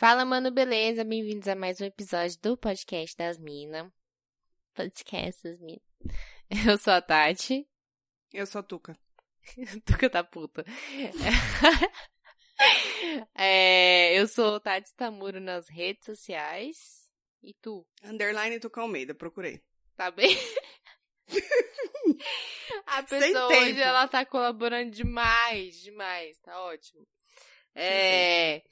Fala, mano, beleza? Bem-vindos a mais um episódio do podcast das Minas. Podcast das Minas. Eu sou a Tati. Eu sou a Tuca. Tuca tá puta. É, eu sou Tati Tamuro nas redes sociais. E tu? Underline Tuca Almeida, procurei. Tá bem? a pessoa hoje ela tá colaborando demais, demais. Tá ótimo. É.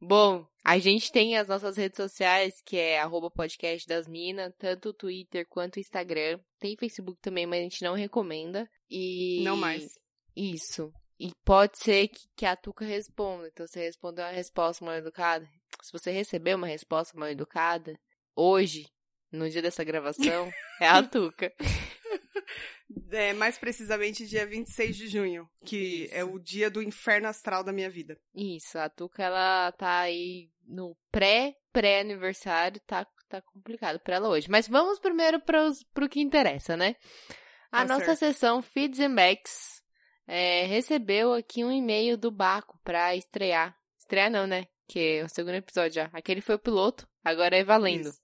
Bom, a gente tem as nossas redes sociais, que é arroba podcast das minas, tanto o Twitter quanto o Instagram. Tem Facebook também, mas a gente não recomenda. E. Não mais. Isso. E pode ser que, que a Tuca responda. Então, você respondeu uma resposta mal educada. Se você recebeu uma resposta mal educada, hoje, no dia dessa gravação, é a Tuca. É, mais precisamente dia 26 de junho, que Isso. é o dia do inferno astral da minha vida. Isso, a Tuca, ela tá aí no pré-pré-aniversário, tá, tá complicado pra ela hoje. Mas vamos primeiro pros, pro que interessa, né? A Tá nossa certo. sessão Feeds and Backs é, recebeu aqui um e-mail do Baco pra estrear. Estrear não, né? Que é o segundo episódio já. Aquele foi o piloto, agora é valendo. Isso.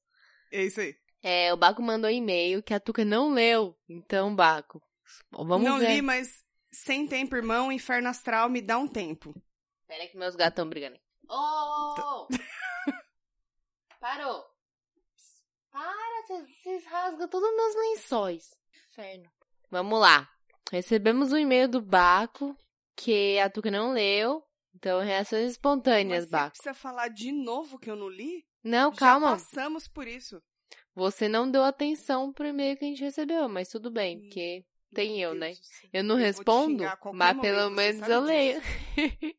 É isso aí. É, o Baco mandou e-mail que a Tuca não leu. Então, Baco, vamos Não ver. li, mas sem tempo, irmão, inferno astral me dá um tempo. Pera aí que meus gatos estão brigando. Ô! Parou! Para, vocês- rasgam todos os meus lençóis. Inferno. Vamos lá. Recebemos um e-mail do Baco que a Tuca não leu. Então, reações espontâneas, Mas você Baco. precisa falar de novo que eu não li? Não, Já calma. passamos por isso. Você não deu atenção pro e-mail que a gente recebeu, mas tudo bem, porque tem eu, Deus né? do céu. Eu não te respondo, mas pelo momento, menos eu leio.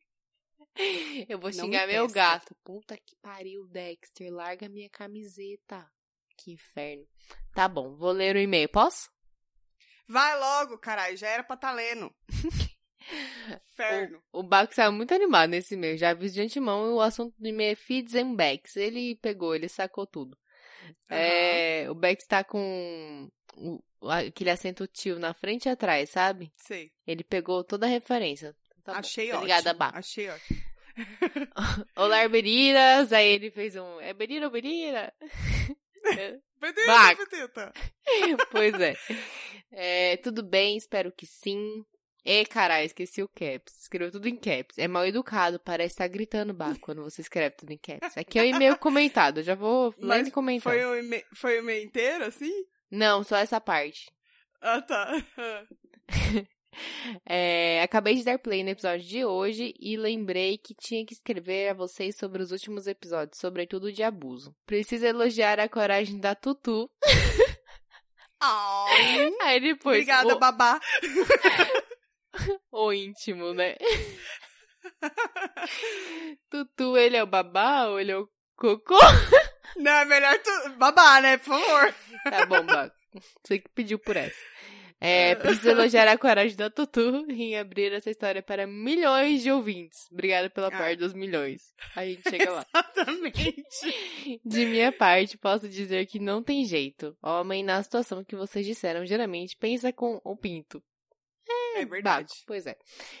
eu vou xingar me meu testa. gato. Puta que pariu, Dexter. Larga minha camiseta. Que inferno. Tá bom, vou ler o e-mail. Posso? Vai logo, caralho, já era pra tá lendo. Inferno. O Baco saiu muito animado nesse e-mail. Já aviso de antemão o assunto do e-mail é feeds and backs. Ele pegou, ele sacou tudo. É, o Bex tá com aquele acento tio na frente e atrás, sabe? Sei. Ele pegou toda a referência. Tá bom. Achei Obrigada, ótimo. Baco. Achei ótimo. Olá, Beriras. Aí ele fez um. É Berira ou Berira? Beteta. pois é. É, Tudo bem, espero que sim. E caralho, esqueci o caps. Escreveu tudo em caps. É mal educado, parece estar gritando Baco quando você escreve tudo em caps. Aqui é o e-mail comentado, eu já vou lá e comentar. Foi o, e-mail, foi o e-mail inteiro, assim? Não, só essa parte. Ah, tá. É, acabei de dar play no episódio de hoje e lembrei que tinha que escrever a vocês sobre os últimos episódios, sobretudo de abuso. Preciso elogiar a coragem da Tutu. Ai, Aí depois. Obrigada, o, babá. o íntimo, né? Tutu, ele é o babá ou ele é o cocô? Não, é melhor tu... babá, né? Por favor. Tá bom, Baco. Você que pediu por essa. É, preciso elogiar a coragem da Tutu em abrir essa história para milhões de ouvintes. Obrigada pela Ah. parte dos milhões. A gente chega lá. Exatamente. De minha parte, posso dizer que não tem jeito. Homem, na situação que vocês disseram, geralmente pensa com o pinto. É verdade. Baco, pois é.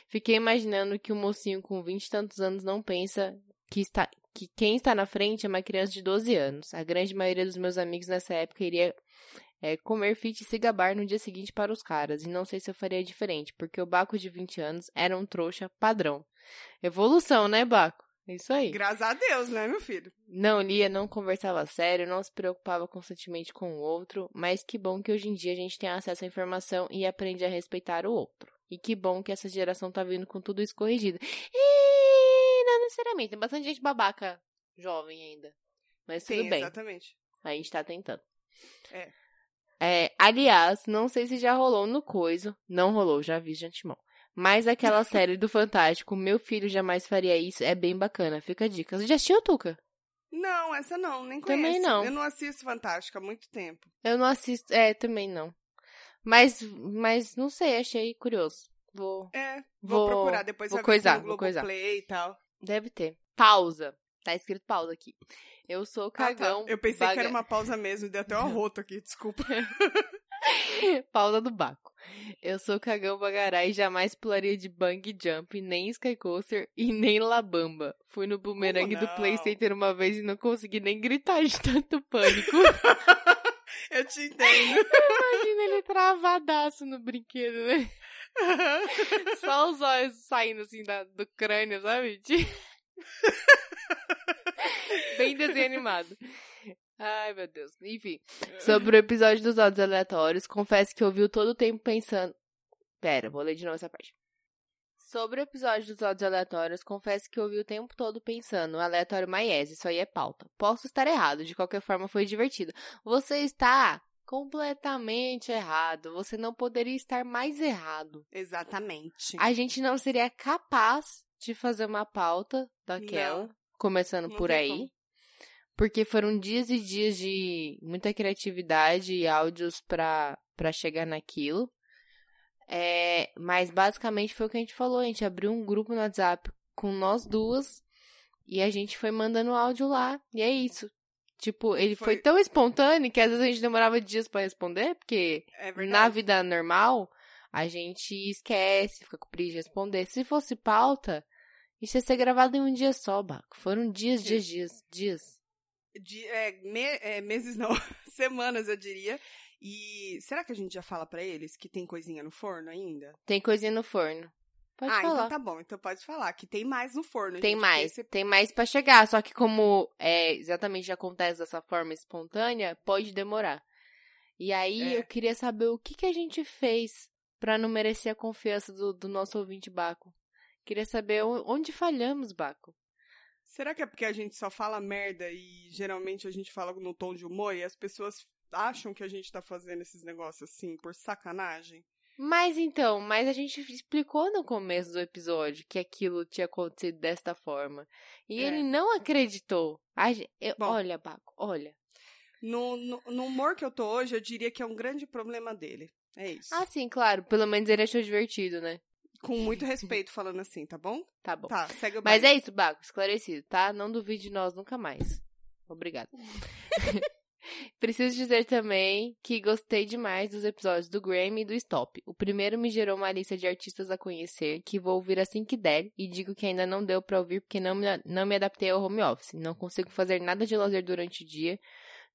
Fiquei imaginando que um mocinho com vinte e tantos anos não pensa que, está, que quem está na frente é uma criança de 12 anos. A grande maioria dos meus amigos nessa época iria é, comer fit e se gabar no dia seguinte para os caras. E não sei se eu faria diferente, porque o Baco de 20 anos era um trouxa padrão. Evolução, né, Baco? É Isso aí. Graças a Deus, né, meu filho? Não lia, não conversava sério, não se preocupava constantemente com o outro, mas que bom que hoje em dia a gente tem acesso à informação e aprende a respeitar o outro. E que bom que essa geração tá vindo com tudo isso corrigido. E não necessariamente, tem bastante gente babaca jovem ainda. Mas tudo Sim, bem, exatamente. a gente tá tentando. É. É, aliás, não sei se já rolou no coiso. Não rolou, já vi de antemão. Mas aquela série do Fantástico, Meu Filho Jamais Faria Isso, é bem bacana. Fica a dica. Você já assistiu, Tuca? Não, essa não, nem Também conheço. não. Eu não assisto Fantástica há muito tempo. Eu não assisto. É, também não. Mas, mas não sei, achei curioso. Vou. É, vou, Vou- procurar, depois vou coisar, vou coisar. Globoplay e tal. Deve ter. Pausa. Tá escrito pausa aqui. Eu sou Ah, tá. cagão. Eu pensei baga- que era uma pausa mesmo, deu até um arroto aqui, desculpa. Pauta do Baco. Eu sou cagão bagará e jamais pularia de bang jump, nem sky coaster e nem labamba. Fui no boomerang do não? Playcenter uma vez e não consegui nem gritar de tanto pânico. Eu te entendo. Imagina ele travadaço no brinquedo, né? Só os olhos saindo assim da- do crânio, sabe? Bem desenho animado. Ai, meu Deus. Enfim, sobre o episódio dos áudios aleatórios, confesso que ouvi todo o tempo pensando. Pera, vou ler de novo essa parte. Sobre o episódio dos áudios aleatórios, confesso que ouvi o tempo todo pensando, aleatório maiese, isso aí é pauta. Posso estar errado, de qualquer forma foi divertido. Você está completamente errado. Você não poderia estar mais errado. Exatamente. A gente não seria capaz de fazer uma pauta daquela, Não. começando Não por aí. como. Porque foram dias e dias de muita criatividade e áudios pra, pra chegar naquilo. É, mas basicamente foi o que a gente falou. A gente abriu um grupo no WhatsApp com nós duas e a gente foi mandando áudio lá. E é isso. Tipo, ele foi, Foi- tão espontâneo que às vezes a gente demorava dias pra responder, porque É na vida normal, a gente esquece, fica com preguiça de responder. Se fosse pauta, isso ia ser gravado em um dia só, Baco. Foram dias, dias, dias, dias. De, é, me- é, meses não, semanas eu diria. E será que a gente já fala pra eles que tem coisinha no forno ainda? Tem coisinha no forno. Pode ah, falar. então tá bom. Então pode falar que tem mais no forno. Tem gente, mais, esse- tem mais pra chegar. Só que como é, exatamente acontece dessa forma espontânea, pode demorar. E aí É. eu queria saber o que, que a gente fez pra não merecer a confiança do, do nosso ouvinte Baco. Queria saber onde falhamos, Baco. Será que é porque a gente só fala merda e geralmente a gente fala no tom de humor e as pessoas acham que a gente tá fazendo esses negócios assim por sacanagem? Mas então, mas a gente explicou no começo do episódio que aquilo tinha acontecido desta forma. E É. ele não acreditou. A gen- eu- Bom. olha, Baco, olha. No, no, no humor que eu tô hoje, eu diria que é um grande problema dele. É isso. Ah, sim, claro. Pelo menos ele achou divertido, né? Com muito respeito falando assim, tá bom? Tá bom. Tá, segue o Mas é isso, Baco, esclarecido, tá? Não duvide de nós nunca mais. Obrigada. Preciso dizer também que gostei demais dos episódios do Grammy e do Stop. O primeiro me gerou uma lista de artistas a conhecer, que vou ouvir assim que der, e digo que ainda não deu pra ouvir porque não me, não me adaptei ao home office. Não consigo fazer nada de lazer durante o dia,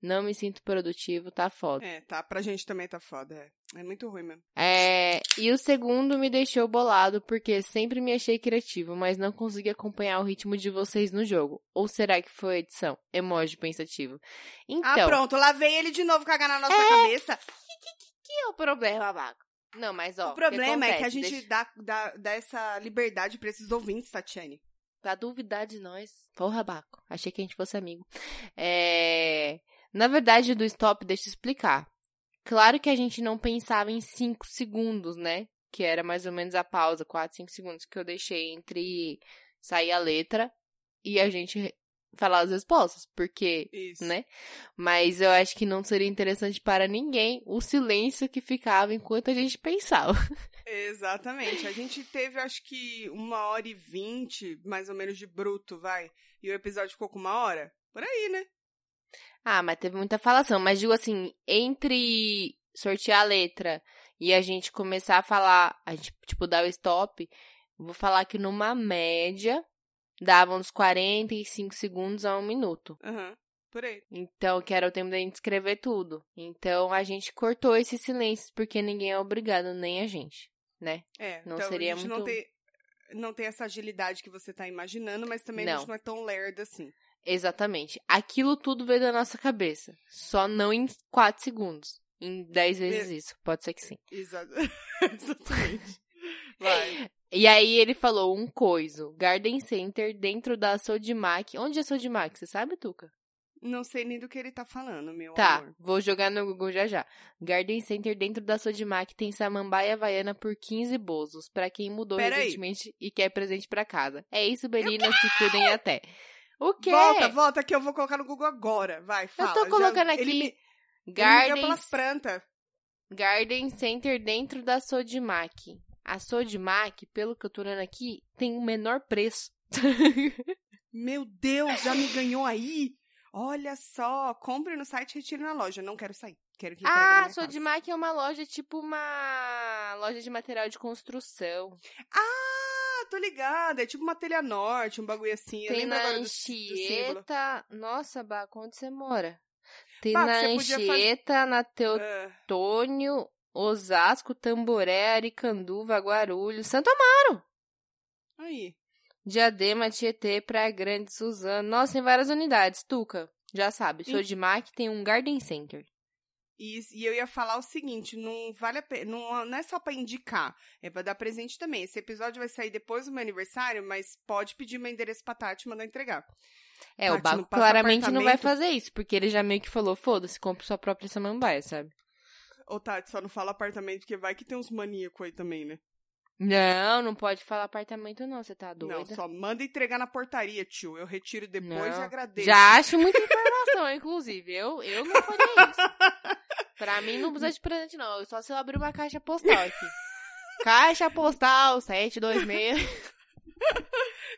não me sinto produtivo, tá foda. É, tá. Pra gente também tá foda. É, é muito ruim mesmo. É, e o segundo me deixou bolado porque sempre me achei criativo, mas não consegui acompanhar o ritmo de vocês no jogo. Ou será que foi edição? Emoji pensativo. Então, ah, pronto. Lá vem ele de novo cagar na nossa cabeça. que é o problema, Baco? Não, mas ó. o problema é que a acontece? gente Deixa- dá, dá, dá essa liberdade pra esses ouvintes, Tatiane. Pra duvidar de nós. Porra, Baco. Achei que a gente fosse amigo. É... Na verdade, do stop, deixa eu explicar. Claro que a gente não pensava em 5 segundos, né? Que era mais ou menos a pausa, 4, 5 segundos que eu deixei entre sair a letra e a gente falar as respostas. Porque, Isso. né? Mas eu acho que não seria interessante para ninguém o silêncio que ficava enquanto a gente pensava. Exatamente. A gente teve, acho que, uma hora e vinte, mais ou menos, de bruto, vai. E o episódio ficou com uma hora? Por aí, né? Ah, mas teve muita falação. Mas digo assim, entre sortear a letra e a gente começar a falar, a gente, tipo, dar o stop, vou falar que numa média dava uns 45 segundos a um minuto. Aham. Por aí. Então, que era o tempo da gente escrever tudo. Então, a gente cortou esses silêncios, porque ninguém é obrigado, nem a gente, né? É. Não então seria a gente muito- não tem, não tem essa agilidade que você tá imaginando, mas também a Não. gente não é tão lerda assim. Exatamente. Aquilo tudo veio da nossa cabeça. Só não em 4 segundos. Em 10 vezes isso. Pode ser que sim. Exa- Exatamente. Vai. E aí ele falou um coiso. Garden Center dentro da Sodimac. Onde é Sodimac? Você sabe, Tuca? Não sei nem do que ele tá falando, meu Tá, amor. vou jogar no Google já já. Garden Center dentro da Sodimac tem samambaia havaiana por 15 bozos. Pra quem mudou Pera aí. recentemente e quer presente pra casa. É isso, meninas. Se cuidem até. O quê? Volta, volta que eu vou colocar no Google agora. Vai, fala. tô colocando Já- aqui. Ele me, ele me deu Garden. Garden Center dentro da Sodimac. A Sodimac, pelo que eu tô olhando aqui, tem o menor preço. Meu Deus, já me ganhou aí? Olha só, compre no site, retire na loja. Não quero sair. Quero que Ah. Sodimac é uma loja tipo uma loja de material de construção. Ah, tô ligada. É tipo uma telha norte, um bagulho assim. Tem na agora do, do. Anchieta. Nossa, Baco, onde você mora? Tem Baco, na podia fazer- Anchieta, na Ah, Teotônio, Osasco, Tamboré, Aricanduva, Guarulhos, Santo Amaro, aí. Diadema, Tietê, Praia Grande, Suzano. Nossa, tem várias unidades. Tuca, já sabe. Sim. Sodimac tem um Garden Center. E, e eu ia falar o seguinte, não vale a pena, não, não é só pra indicar, é pra dar presente também. Esse episódio vai sair depois do meu aniversário, mas pode pedir meu endereço pra Tati e mandar entregar. É, o Tati, Baco não passa claramente não vai fazer isso, porque ele já meio que falou, foda-se, compra sua própria samambaia, sabe? Ô, Tati, só não fala apartamento, porque vai que tem uns maníacos aí também, né? Não, não pode falar apartamento não, você tá doida? Não, só manda entregar na portaria, tio. Eu retiro depois Não. e agradeço. Já acho muita informação, inclusive. Eu, eu não faria isso. Pra mim não precisa de presente, não. Só se eu abrir uma caixa postal aqui. Caixa postal 726.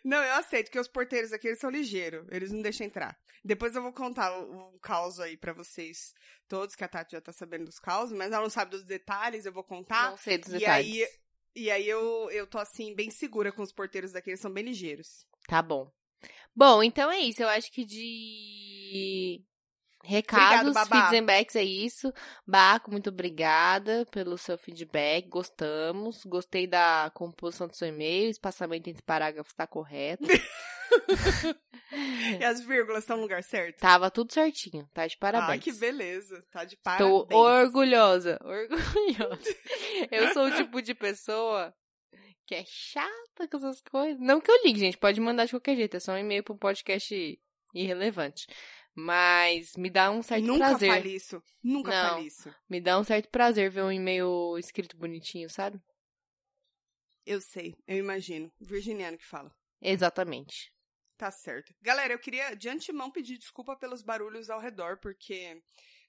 Não, eu aceito que os porteiros aqui eles são ligeiros. Eles não deixam entrar. Depois eu vou contar o, caos aí pra vocês todos, que a Tati já tá sabendo dos causos, mas ela não sabe dos detalhes, eu vou contar. Não sei dos e detalhes. aí, e aí eu, eu tô assim, bem segura com os porteiros daqui, eles são bem ligeiros. Tá bom. Bom, então é isso. Eu acho que de recados, Obrigado, feedbacks é isso. Baco, muito obrigada pelo seu feedback. Gostamos. Gostei da composição do seu e-mail. Espaçamento entre parágrafos tá correto. E as vírgulas estão no lugar certo? Tava tudo certinho. Tá de parabéns. Ah, que beleza. Tá de parabéns. Estou orgulhosa, orgulhosa. Eu sou o tipo de pessoa que é chata com essas coisas. Não que eu ligue, gente, pode mandar de qualquer jeito, é só um e-mail pra um podcast irrelevante. Mas me dá um certo Nunca prazer. fale isso. Nunca Não. fale isso. Me dá um certo prazer ver um e-mail escrito bonitinho, sabe? Eu sei, eu imagino. Virginiano que fala. Exatamente. Tá certo. Galera, eu queria de antemão pedir desculpa pelos barulhos ao redor, porque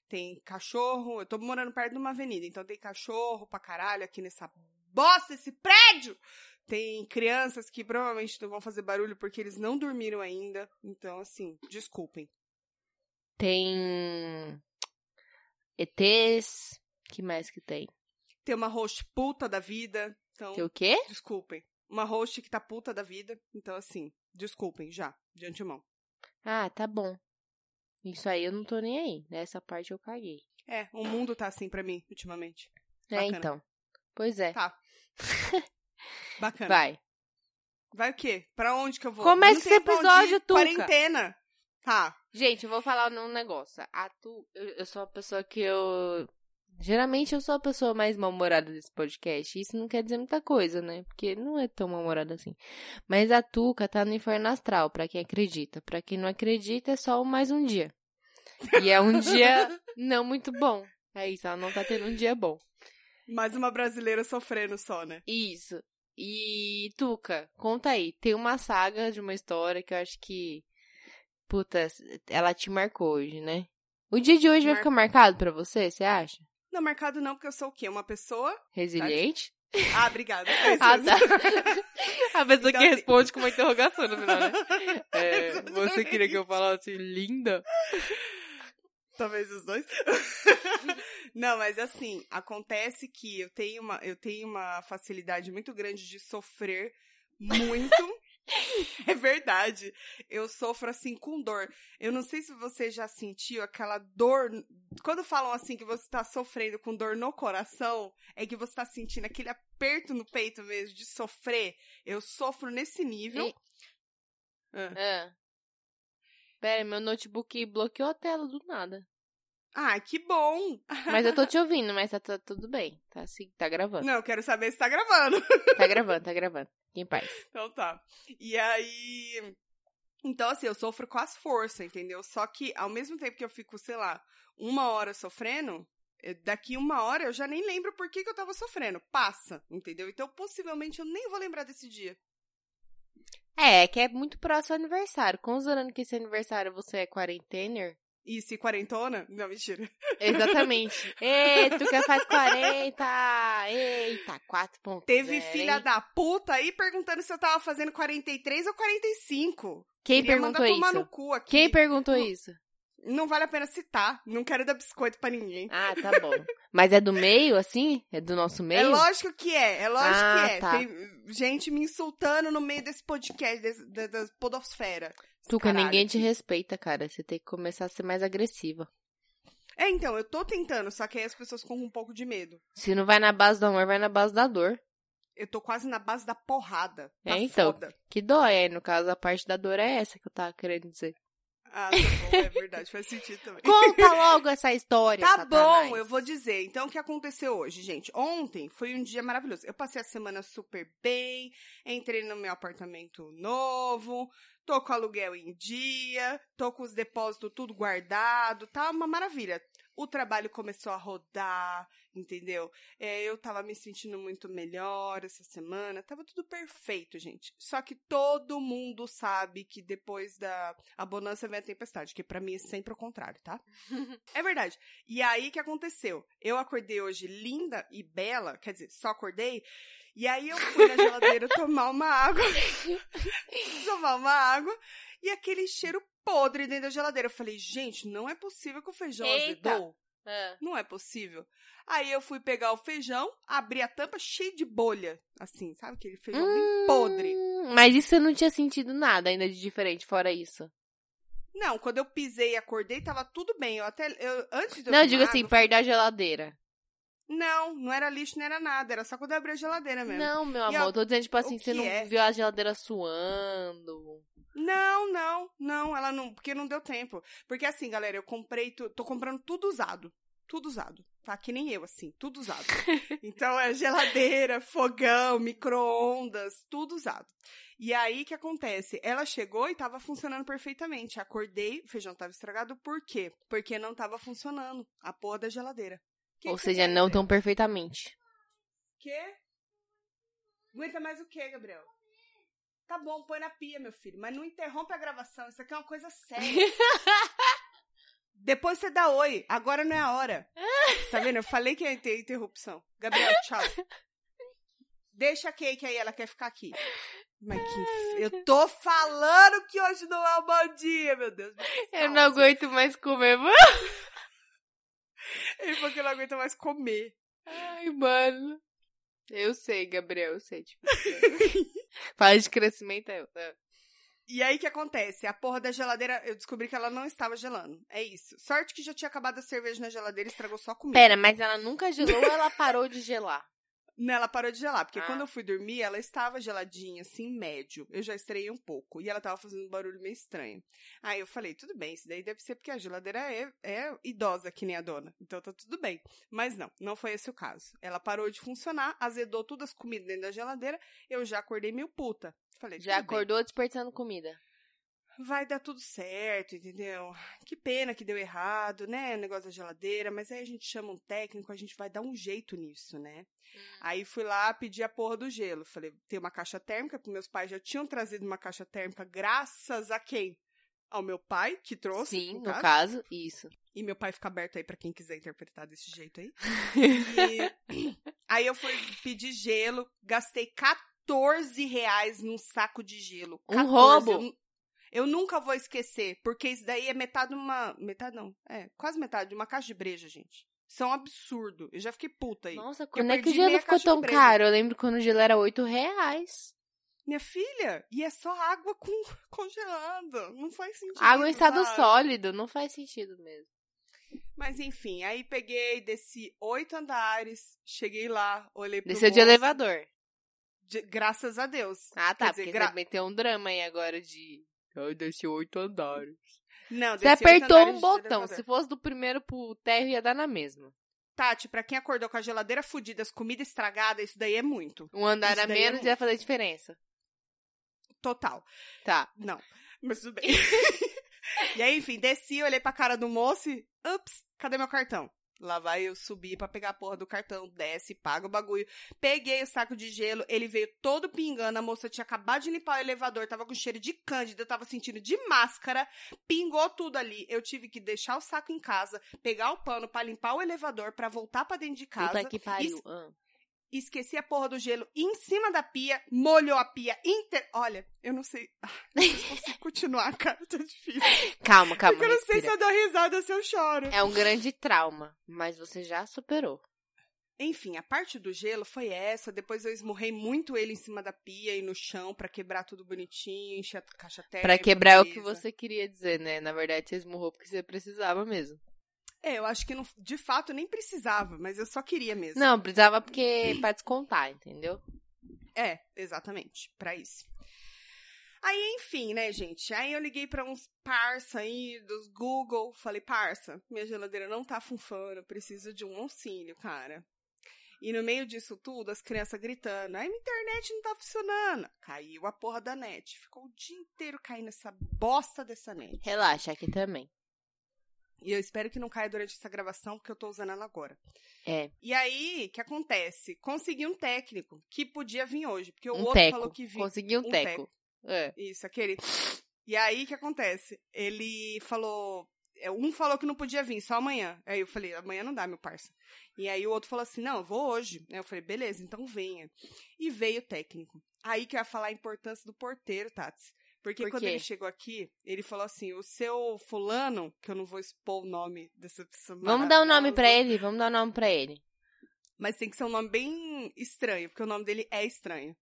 tem cachorro. Eu tô morando perto de uma avenida, então tem cachorro pra caralho aqui nessa bosta, esse prédio! Tem crianças que provavelmente não vão fazer barulho porque eles não dormiram ainda. Então, assim, desculpem. Tem ETs. que mais que tem? Tem uma host puta da vida, então Tem o quê? desculpem. Uma host que tá puta da vida, então assim, desculpem já, de antemão. Ah, tá bom. Isso aí eu não tô nem aí. Nessa parte eu caguei. É, o mundo tá assim pra mim, ultimamente. É, Bacana. então. Pois é. Tá. Bacana. Vai. Vai o quê? Pra onde que eu vou? Começa esse episódio. Tuca. Quarentena. Tá. Gente, eu vou falar num negócio. A tu, eu, eu sou uma pessoa que eu. Geralmente eu sou a pessoa mais mal-humorada desse podcast. Isso não quer dizer muita coisa, né? Porque não é tão mal-humorada assim. Mas a Tuca tá no inferno astral, pra quem acredita. Pra quem não acredita, é só mais um dia. E é um dia não muito bom. É isso, ela não tá tendo um dia bom. Mais uma brasileira sofrendo só, né? Isso. E, Tuca, conta aí. Tem uma saga de uma história que eu acho que. Puta, ela te marcou hoje, né? O dia de hoje vai Mar- ficar marcado pra você, você acha? Não, marcado não, porque eu sou o quê? Uma pessoa? Resiliente? Ah, obrigada. É Ah, tá. A pessoa Então, que assim- responde com uma interrogação no final, né? É, você queria que eu falasse linda? Talvez os dois. Não, mas assim, acontece que eu tenho uma, eu tenho uma facilidade muito grande de sofrer muito. é verdade. Eu sofro assim com dor. Eu não sei se você já sentiu aquela dor. Quando falam assim que você tá sofrendo com dor no coração, é que você tá sentindo aquele aperto no peito mesmo de sofrer. Eu sofro nesse nível. E- Ah. Ah. Pera, meu notebook bloqueou a tela do nada. Ah, que bom! Mas eu tô te ouvindo, mas tá, tá tudo bem. Tá, assim, tá gravando. Não, eu quero saber se tá gravando. Tá gravando, tá gravando. Fique Em paz. Então tá. E aí. Então, assim, eu sofro com as forças, entendeu? Só que, ao mesmo tempo que eu fico, sei lá, uma hora sofrendo, eh, daqui uma hora eu já nem lembro por que, que eu tava sofrendo. Passa, entendeu? Então, possivelmente, eu nem vou lembrar desse dia. É, que é muito próximo ao aniversário. Considerando que esse aniversário você é quarentener. E se quarentona? Não, mentira. Exatamente. Ei, tu que faz 40! Eita, 4.0. Teve filha hein? da puta aí perguntando se eu tava fazendo 43 ou 45. Quem Queria perguntou mandar tomar isso? no cu aqui. Quem perguntou Não. isso? Não vale a pena citar. Não quero dar biscoito pra ninguém. Ah, tá bom. Mas é do meio, assim? É do nosso meio? É lógico que é. É lógico Ah, que é. tá. Tem gente me insultando no meio desse podcast, desse, da, da podosfera. Tuca, Caralho, ninguém te respeita, cara. Você tem que começar a ser mais agressiva. É, então, eu tô tentando, só que aí as pessoas ficam com um pouco de medo. Se não vai na base do amor, vai na base da dor. Eu tô quase na base da porrada. É, Tá então. foda. Que dói, aí, no caso, a parte da dor é essa que eu tava querendo dizer. Ah, tá bom, é verdade, faz sentido também. Conta logo essa história, Tá Satanás. bom, eu vou dizer. Então, o que aconteceu hoje, gente? Ontem foi um dia maravilhoso. Eu passei a semana super bem, entrei no meu apartamento novo, tô com aluguel em dia, tô com os depósitos tudo guardado, tá uma maravilha. O trabalho começou a rodar, entendeu? É, eu tava me sentindo muito melhor essa semana, tava tudo perfeito, gente. Só que todo mundo sabe que depois da a bonança vem a tempestade, que pra mim é sempre o contrário, tá? é verdade. E aí, o que aconteceu? Eu acordei hoje linda e bela, quer dizer, só acordei, e aí eu fui na geladeira tomar uma água, tomar uma água, e aquele cheiro podre dentro da geladeira. Eu falei, gente, não é possível que o feijão Eita. azedou. Ah, Não é possível. Aí eu fui pegar o feijão, abri a tampa cheio de bolha, assim, sabe? Aquele feijão bem podre. Hum, Mas isso eu não tinha sentido nada ainda de diferente, fora isso. Não, quando eu pisei e acordei, tava tudo bem. Eu até, eu, antes de eu Não, eu digo assim, água, perto da geladeira. Não, não era lixo, não era nada. Era só quando eu abri a geladeira mesmo. Não, meu E amor, a- tô dizendo, tipo assim, você não é? viu a geladeira suando. Não, não, não, ela não, porque não deu tempo. Porque assim, galera, eu comprei, tô comprando tudo usado. Tudo usado, tá? Que nem eu, assim, tudo usado. Então é geladeira, fogão, micro-ondas, tudo usado. E aí, o que acontece? Ela chegou e tava funcionando perfeitamente. Acordei, o feijão tava estragado, por quê? Porque não tava funcionando a porra da geladeira. Que Ou que seja, não tão perfeitamente. Quê? Aguenta mais o quê, Gabriel? Tá bom, põe na pia, meu filho, mas não interrompe a gravação. Isso aqui é uma coisa séria. Depois você dá oi. Agora não é a hora. Tá vendo? Eu falei que ia ter interrupção. Gabriel, tchau. Deixa a Kate aí, ela quer ficar aqui. Mas que Eu tô falando que hoje não é um bom dia, meu Deus. Eu não aguento mais comer. mano. Ele falou que não aguenta mais comer. Ai, mano. Eu sei, Gabriel, eu sei. Tipo, Fala de crescimento, é eu. é. E aí, o que acontece? A porra da geladeira, eu descobri que ela não estava gelando. É isso. Sorte que já tinha acabado a cerveja na geladeira e estragou só a comida. Pera, mas ela nunca gelou ou ela parou de gelar? Não, ela parou de gelar, porque Ah. quando eu fui dormir, ela estava geladinha, assim, médio. Eu já estreiei um pouco. E ela tava fazendo um barulho meio estranho. Aí eu falei, tudo bem, isso daí deve ser porque a geladeira é, é idosa, que nem a dona. Então tá tudo bem. Mas não, não foi esse o caso. Ela parou de funcionar, azedou todas as comidas dentro da geladeira. Eu já acordei meio puta. Falei, Já tudo bem. acordou desperdiçando comida. Vai dar tudo certo, entendeu? Que pena que deu errado, né? O negócio da geladeira, mas aí a gente chama um técnico, a gente vai dar um jeito nisso, né? Aí fui lá pedir a porra do gelo. Falei, tem uma caixa térmica, porque meus pais já tinham trazido uma caixa térmica, graças a quem? Ao meu pai, que trouxe. Sim, no caso. caso, isso. E meu pai fica aberto aí pra quem quiser interpretar desse jeito aí. E aí eu fui pedir gelo, gastei 14 reais num saco de gelo. Um 14. roubo. Eu, nu- eu nunca vou esquecer, porque isso daí é metade de uma. Metade não, é, quase metade de uma caixa de breja, gente. Isso é um absurdo. Eu já fiquei puta aí. Nossa, quando é que o gelo ficou tão caro? Eu lembro quando o gelo era 8 reais. Minha filha, e é só água com, congelando. Não faz sentido. Água em estado sabe? sólido, não faz sentido mesmo. Mas enfim, aí peguei, desci oito andares, cheguei lá, olhei pro Desceu de elevador. de- graças a Deus. Ah, tá, Quer dizer, porque gra- você meteu um drama aí agora de... Eu desci oito andares. Não, Você desci oito apertou andares um de botão. elevador. Se fosse do primeiro pro térreo, ia dar na mesma. Tati, pra quem acordou com a geladeira fudida, as comidas estragadas, isso daí é muito. Um andar Isso a daí é menos muito. ia fazer diferença. Total. Tá. Não. Mas tudo bem. e aí, enfim, desci, olhei pra cara do moço e. Ups, cadê meu cartão? Lá vai eu subir pra pegar a porra do cartão, desce, paga o bagulho. Peguei o saco de gelo, ele veio todo pingando, a moça tinha acabado de limpar o elevador, tava com cheiro de cândida, eu tava sentindo de máscara, pingou tudo ali. Eu tive que deixar o saco em casa, pegar o pano pra limpar o elevador, pra voltar pra dentro de casa. Puta que pariu. Ah. Esqueci a porra do gelo em cima da pia, molhou a pia inteira. Olha, eu não sei. Ah, não sei se consigo continuar, cara, tá difícil. Calma, calma. Porque eu não sei se respira. eu dou risada ou se eu choro. É um grande trauma, mas você já superou. Enfim, a parte do gelo foi essa. Depois eu esmurrei muito ele em cima da pia e no chão pra quebrar tudo bonitinho, encher a caixa térmica. Pra quebrar é o que você queria dizer, né? Na verdade, você esmurrou porque você precisava mesmo. É, eu acho que não, de fato nem precisava, mas eu só queria mesmo. Não, precisava porque pra descontar, entendeu? É, exatamente, pra isso. Aí, enfim, né, gente? Aí eu liguei pra uns parça aí dos Google, falei, parça, minha geladeira não tá funfando, preciso de um auxílio, cara. E no meio disso tudo, as crianças gritando, ai, minha internet não tá funcionando. Caiu a porra da net. Ficou o dia inteiro caindo essa bosta dessa net. Relaxa, aqui também. E eu espero que não caia durante essa gravação, porque eu tô usando ela agora. É, E aí, o que acontece? Consegui um técnico que podia vir hoje, porque o um outro teco. falou que vinha. Consegui um, um teco. É. Isso, aquele. E aí, o que acontece? Ele falou. é, Um falou que não podia vir, só amanhã. Aí eu falei, amanhã não dá, meu parça. E aí o outro falou assim, não, eu vou hoje. Aí eu falei, beleza, então venha. E veio o técnico. Aí que eu ia falar a importância do porteiro, Tats. Porque Por quando ele chegou aqui, ele falou assim, o seu fulano, que eu não vou expor o nome dessa pessoa Vamos dar um nome pra maravilhosa, ele, vamos dar um nome pra ele. Mas tem que ser um nome bem estranho, porque o nome dele é estranho.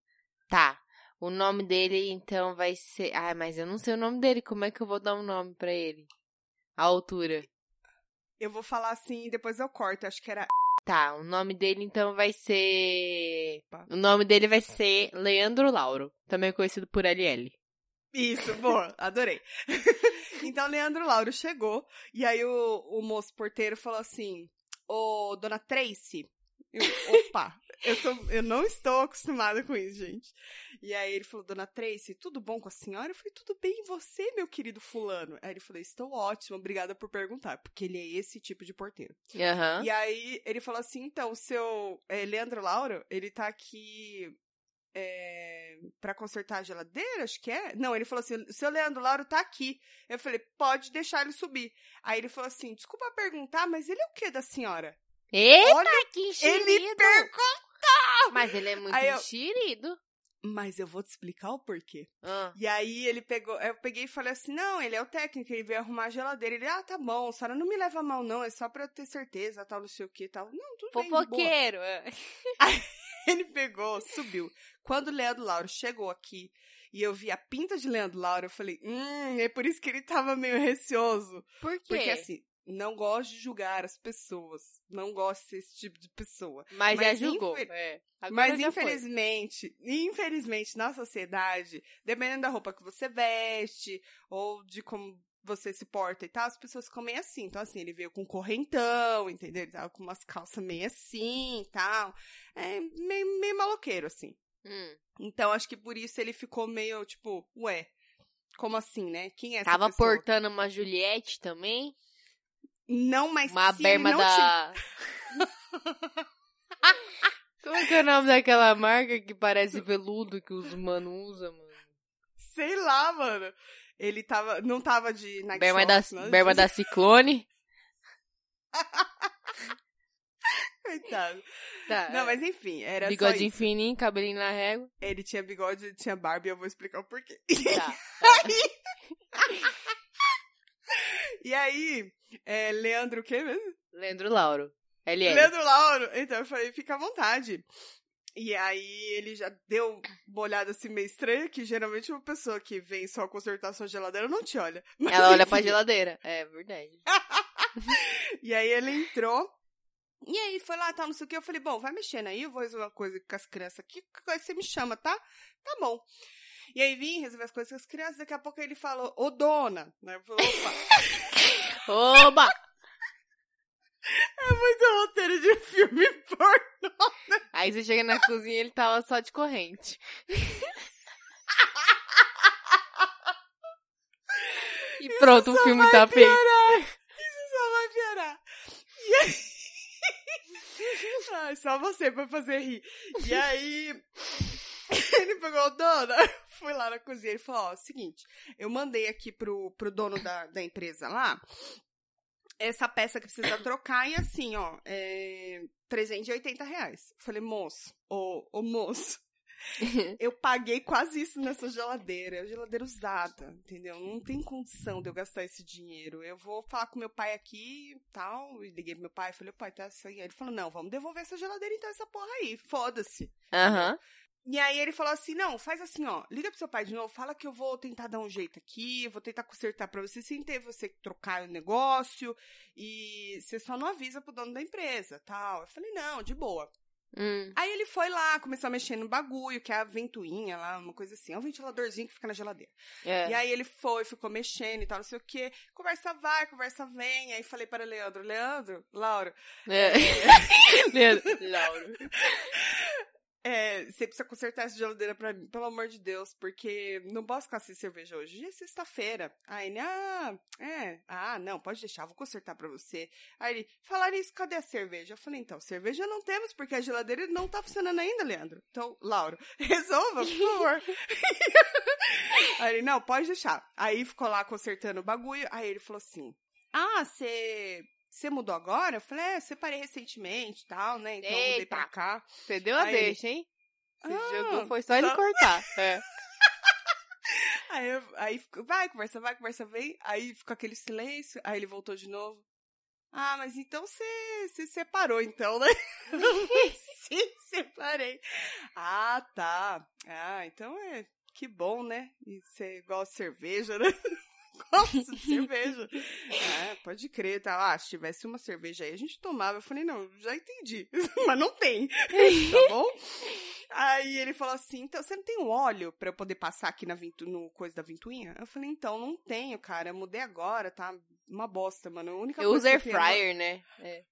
Tá. O nome dele, então, vai ser. Ah, mas eu não sei o nome dele. Como é que eu vou dar um nome pra ele? A altura. Eu vou falar assim e depois eu corto. Acho que era Tá, o nome dele, então, vai ser. O nome dele vai ser Leandro Lauro. Também conhecido por LL. Isso, boa, adorei. então, Leandro Lauro chegou, e aí o, o moço porteiro falou assim: Ô, dona Tracy. Eu, Opa, eu, tô, eu não estou acostumada com isso, gente. E aí ele falou: Dona Tracy, tudo bom com a senhora? Eu falei: Tudo bem, e você, meu querido Fulano? Aí ele falou: Estou ótimo, obrigada por perguntar, porque ele é esse tipo de porteiro. Aham. E aí ele falou assim, então, o seu é, Leandro Lauro, ele tá aqui é, para consertar a geladeira, acho que é? Não, ele falou assim, o seu Leandro Lauro tá aqui. Eu falei, pode deixar ele subir. Aí ele falou assim, desculpa perguntar, mas ele é o que da senhora? Eita, Olha, que ele enxerido! perguntou! Mas ele é muito Aí eu- enxerido. Mas eu vou te explicar o porquê. Ah, E aí ele pegou, eu peguei e falei assim, não, ele é o técnico, ele veio arrumar a geladeira. Ele, ah, tá bom, a senhora não me leva mal não, é só pra eu ter certeza, tal, não sei o que, tal. Não, tudo bem, de boa. fofoqueiro. É. Ele pegou, subiu. Quando o Leandro Lauro chegou aqui e eu vi a pinta de Leandro Lauro, eu falei, hum, é por isso que ele tava meio receoso. Por quê? Porque assim, não gosto de julgar as pessoas. Não gosto de ser esse tipo de pessoa. mas, mas já julgou. é. Mas já foi. infelizmente, infelizmente, na sociedade, dependendo da roupa que você veste, ou de como você se porta e tal, as pessoas ficam meio assim. Então, assim, ele veio com correntão, entendeu? Ele tava com umas calças meio assim e tal. É meio, meio maloqueiro, assim. Hum, Então, acho que por isso ele ficou meio, tipo, ué, como assim, né? Quem é essa Tava pessoa? portando uma Juliette também. Não, mas Uma se berma não da. Como que é o nome daquela marca que parece veludo que os humanos usam, mano? Sei lá, mano. Ele tava, não tava de Nike Berma da, Shox, nada berma da Ciclone. Coitado. Tá, Não, mas enfim, era Bigodinho só fininho, cabelinho na régua. Ele tinha bigode, ele tinha barba e eu vou explicar o porquê. Tá. E aí, é, Leandro o quê mesmo? Leandro Lauro. LL. Leandro Lauro. Então eu falei, fica à vontade. E aí ele já deu uma olhada assim meio estranha, que geralmente uma pessoa que vem só consertar sua geladeira não te olha. Mas, Ela olha enfim. pra geladeira. É verdade. E aí ele entrou. E aí foi lá, tal, não sei o que. Eu falei, bom, vai mexendo aí, eu vou resolver uma coisa com as crianças aqui. coisa Você me chama, tá? Tá bom. E aí vim resolver as coisas com as crianças. Daqui a pouco ele falou, ô dona. Né? Eu falei, opa, Oba! É muito roteiro de filme pornô. Aí você chega na cozinha e ele tava só de corrente. E pronto, o filme tá feito. Isso só vai piorar. E aí... Ai, só você pra fazer rir. E aí... Ele pegou, dona, fui lá na cozinha e falou, ó, seguinte, eu mandei aqui pro, pro dono da, da empresa lá, essa peça que precisa trocar e assim, ó, é 380 reais. Falei, moço, ô, ô moço, eu paguei quase isso nessa geladeira, é geladeira usada, entendeu? Não tem condição de eu gastar esse dinheiro. Eu vou falar com meu pai aqui e tal. E liguei pro meu pai, falei, pai, tá assim. Ele falou, não, vamos devolver essa geladeira então, essa porra aí, foda-se. Aham. Uhum. E aí ele falou assim: não, faz assim, ó, liga pro seu pai de novo, fala que eu vou tentar dar um jeito aqui, vou tentar consertar pra você sem ter você que trocar o negócio. E você só não avisa pro dono da empresa, tal. Eu falei, não, de boa. Hum. Aí ele foi lá, começou a mexer no bagulho, que é a ventoinha lá, uma coisa assim. É um ventiladorzinho que fica na geladeira. É. E aí ele foi, ficou mexendo e tal, não sei o quê. Conversa vai, conversa vem. Aí falei para Leandro, Leandro, Lauro. É. Leandro, Lauro. É, você precisa consertar essa geladeira pra mim, pelo amor de Deus, porque não posso ficar sem cerveja hoje. Hoje é sexta-feira. Aí ele, ah, é, ah, não, pode deixar, vou consertar pra você. Aí ele, falar isso, cadê a cerveja? Eu falei, então, cerveja não temos, porque a geladeira não tá funcionando ainda, Leandro. Então, Lauro, resolva, por favor. aí ele, não, pode deixar. Aí ficou lá consertando o bagulho, aí ele falou assim, ah, você você mudou agora? Eu falei, é, separei recentemente e tal, né? Então Eita. mudei pra cá. Você deu a aí deixa, hein? Ah, foi só ele cortar. É. aí, aí vai, conversa, vai, conversa, vem. Aí ficou aquele silêncio. Aí ele voltou de novo. Ah, mas então você se separou, então, né? Sim, separei. Ah, tá. Ah, então é. Que bom, né? E você gosta de cerveja, né? gosto de cerveja. É, pode crer, tá? Ah, se tivesse uma cerveja aí, a gente tomava. Eu falei, não, já entendi. Mas não tem. tá bom? Aí ele falou assim: então você não tem um óleo pra eu poder passar aqui na vintu, no coisa da ventoinha? Eu falei, então, não tenho, cara. Eu mudei agora, tá? Uma bosta, mano. A única eu uso air fryer, né? É.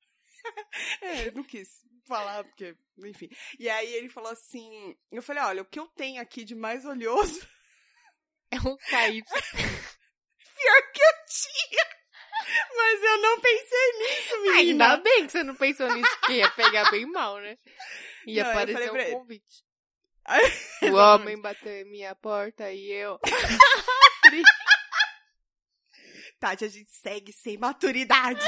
é, não quis falar, porque, enfim. E aí ele falou assim: eu falei, olha, o que eu tenho aqui de mais oleoso. É um KY pior que eu tinha. Mas eu não pensei nisso, menina. Ainda bem que você não pensou nisso, que ia pegar bem mal, né? Ia não, aparecer um convite. o homem bateu em minha porta e eu... Tati, a gente segue sem maturidade.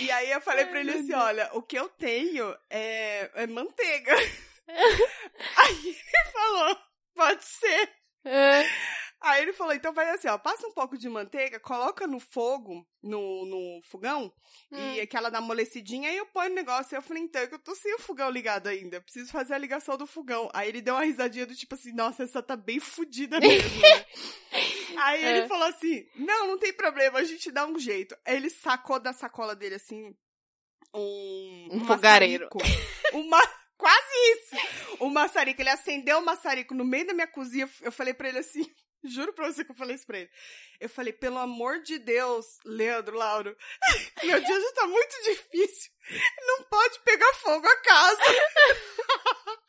E aí eu falei pra ele assim, olha, o que eu tenho é, é manteiga. aí ele falou, pode ser. É. Aí ele falou, então vai assim, ó, passa um pouco de manteiga, coloca no fogo, no, no fogão, hum. e aquela dá amolecidinha, aí eu ponho o negócio. E eu falei, então, é eu tô sem o fogão ligado ainda, eu preciso fazer a ligação do fogão. Aí ele deu uma risadinha do tipo assim, nossa, essa tá bem fodida mesmo, né? Aí é. ele falou assim, não, não tem problema, a gente dá um jeito. Aí ele sacou da sacola dele, assim, um... Um fogareiro. Uma... Quase isso! O maçarico, ele acendeu o maçarico no meio da minha cozinha, eu falei pra ele assim, Juro pra você que eu falei isso pra ele. Eu falei, pelo amor de Deus, Leandro, Lauro, meu dia já tá muito difícil. Não pode pegar fogo a casa.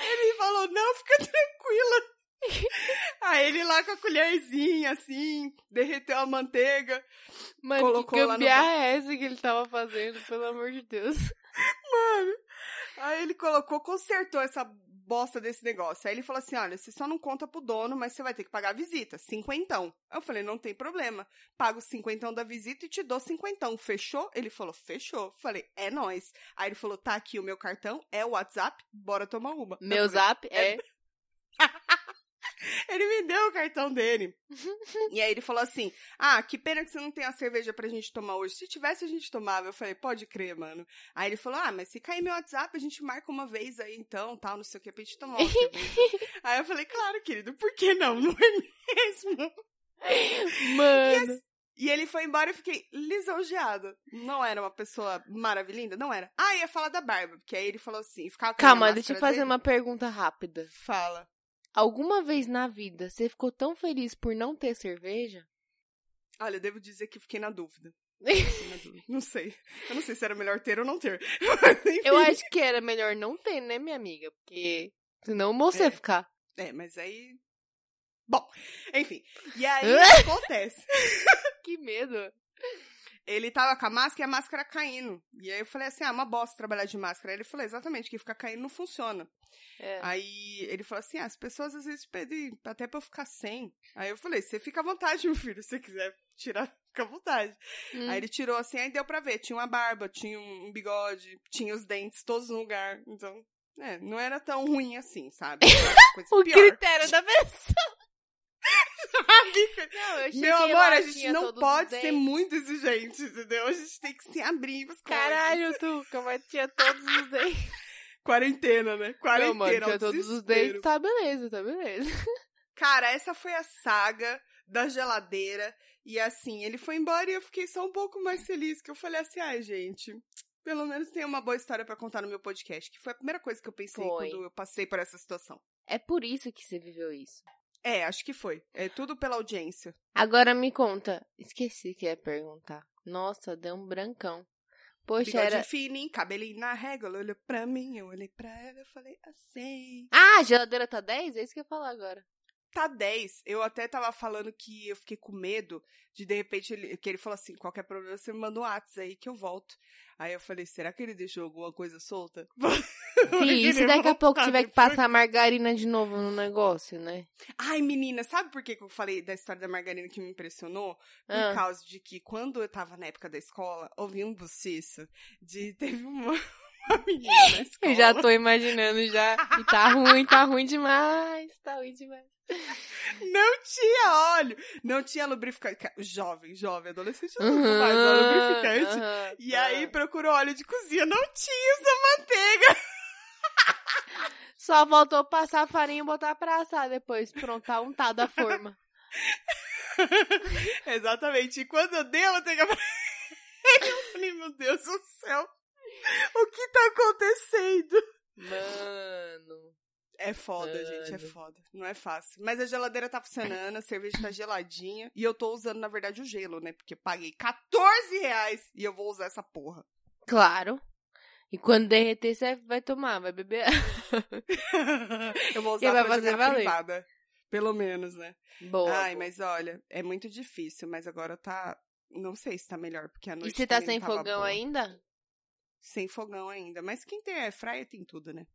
ele falou, não, fica tranquila. Aí ele lá com a colherzinha, assim, derreteu a manteiga. Mano, colocou que gambiarra no... é essa que ele tava fazendo, pelo amor de Deus? Mano, aí ele colocou, consertou essa bosta desse negócio. Aí ele falou assim: olha, você só não conta pro dono, mas você vai ter que pagar a visita. Cinquentão. Eu falei, não tem problema. Pago cinquentão da visita e te dou cinquentão. Fechou? Ele falou, fechou. Falei, é nós. Aí ele falou, tá aqui o meu cartão, é o WhatsApp, bora tomar uma. Meu zap é. Ele me deu o cartão dele. e aí ele falou assim: Ah, que pena que você não tem a cerveja pra gente tomar hoje. Se tivesse, a gente tomava. Eu falei, pode crer, mano. Aí ele falou: Ah, mas se cair meu WhatsApp, a gente marca uma vez aí então, tal, não sei o que, pra gente tomar uma cerveja. aí eu falei, claro, querido, por que não? Não é mesmo? Mano. E ele foi embora e eu fiquei lisonjeada. Não era uma pessoa maravilhosa? Não era. Ah, ia falar da barba, porque aí ele falou assim, ficava Calma, deixa eu fazer dele. uma pergunta rápida. Fala. Alguma vez na vida você ficou tão feliz por não ter cerveja? Olha, eu devo dizer que fiquei na dúvida. não sei. Eu não sei se era melhor ter ou não ter. eu acho que era melhor não ter, né, minha amiga? Porque senão você é. ficar. É, mas aí. Bom, enfim. E aí acontece. que medo. Ele tava com a máscara e a máscara caindo. E aí eu falei assim: ah, uma bosta trabalhar de máscara. Aí ele falou: exatamente, que ficar caindo não funciona. É. Aí ele falou assim: ah, as pessoas às vezes pedem até pra eu ficar sem. Aí eu falei: você fica à vontade, meu filho, se você quiser tirar Fica à vontade. Hum. Aí ele tirou assim, aí deu pra ver. Tinha uma barba, tinha um bigode, tinha os dentes todos no lugar. Então, é, não era tão ruim assim, sabe? O pior. critério da pessoa. Não, eu Meu amor, a gente não pode ser muito exigente, entendeu? A gente tem que se abrir pras coisas. Caralho, Tuca, mas tinha todos os dentes. Quarentena, né? Quarentena, Não, mano, é tinha todos os dentes, tá beleza, tá beleza. Cara, essa foi a saga da geladeira. E assim, ele foi embora e eu fiquei só um pouco mais feliz. Que eu falei assim, ai, gente, pelo menos tem uma boa história pra contar no meu podcast. Que foi a primeira coisa que eu pensei Foi. quando eu passei por essa situação. É por isso que você viveu isso. É, acho que foi. É tudo pela audiência. Agora me conta, esqueci que ia perguntar. Nossa, deu um brancão. Poxa, Bigode era... fininho, cabelinho na régua. Ela olhou pra mim, eu olhei pra ela e falei assim. Ah, a geladeira tá 10? É isso que eu ia falar agora. Tá 10. Eu até tava falando que eu fiquei com medo de, de repente, ele, que ele falou assim: qualquer problema você me manda um WhatsApp aí que eu volto. Aí eu falei: será que ele deixou alguma coisa solta? E se daqui a pouco tiver que passar margarina de novo no negócio, né? Ai, menina, sabe por que que eu falei da história da margarina que me impressionou? Por Ah. causa de que quando eu tava na época da escola, ouvi um buciço de. Teve uma, uma menina na escola. Eu já tô imaginando já. E tá ruim, tá ruim demais. Tá ruim demais. Não tinha óleo, não tinha lubrificante. Ca- Jovem, jovem, adolescente não Uhum, uhum, mais óleo lubrificante. aham, E tá. aí procurou óleo de cozinha, não tinha essa manteiga. Só faltou passar a farinha e botar pra assar depois. Pronto, tá untada a forma. Exatamente. E quando eu dei a manteiga pra ele, eu falei, meu Deus do céu, o que tá acontecendo? Mano. É foda, gente, é foda. Não é fácil. Mas a geladeira tá funcionando, a cerveja tá geladinha. E eu tô usando, na verdade, o gelo, né? Porque eu paguei 14 reais e eu vou usar essa porra. Claro. E quando derreter, você vai tomar, vai beber. eu vou E usar vai pra fazer valer. privada. Pelo menos, né? Boa. Ai, boa. mas olha, é muito difícil, mas agora tá. Não sei se tá melhor, porque a E noite. você tá sem fogão boa. ainda? Sem fogão ainda. Mas quem tem airfryer tem tudo, né?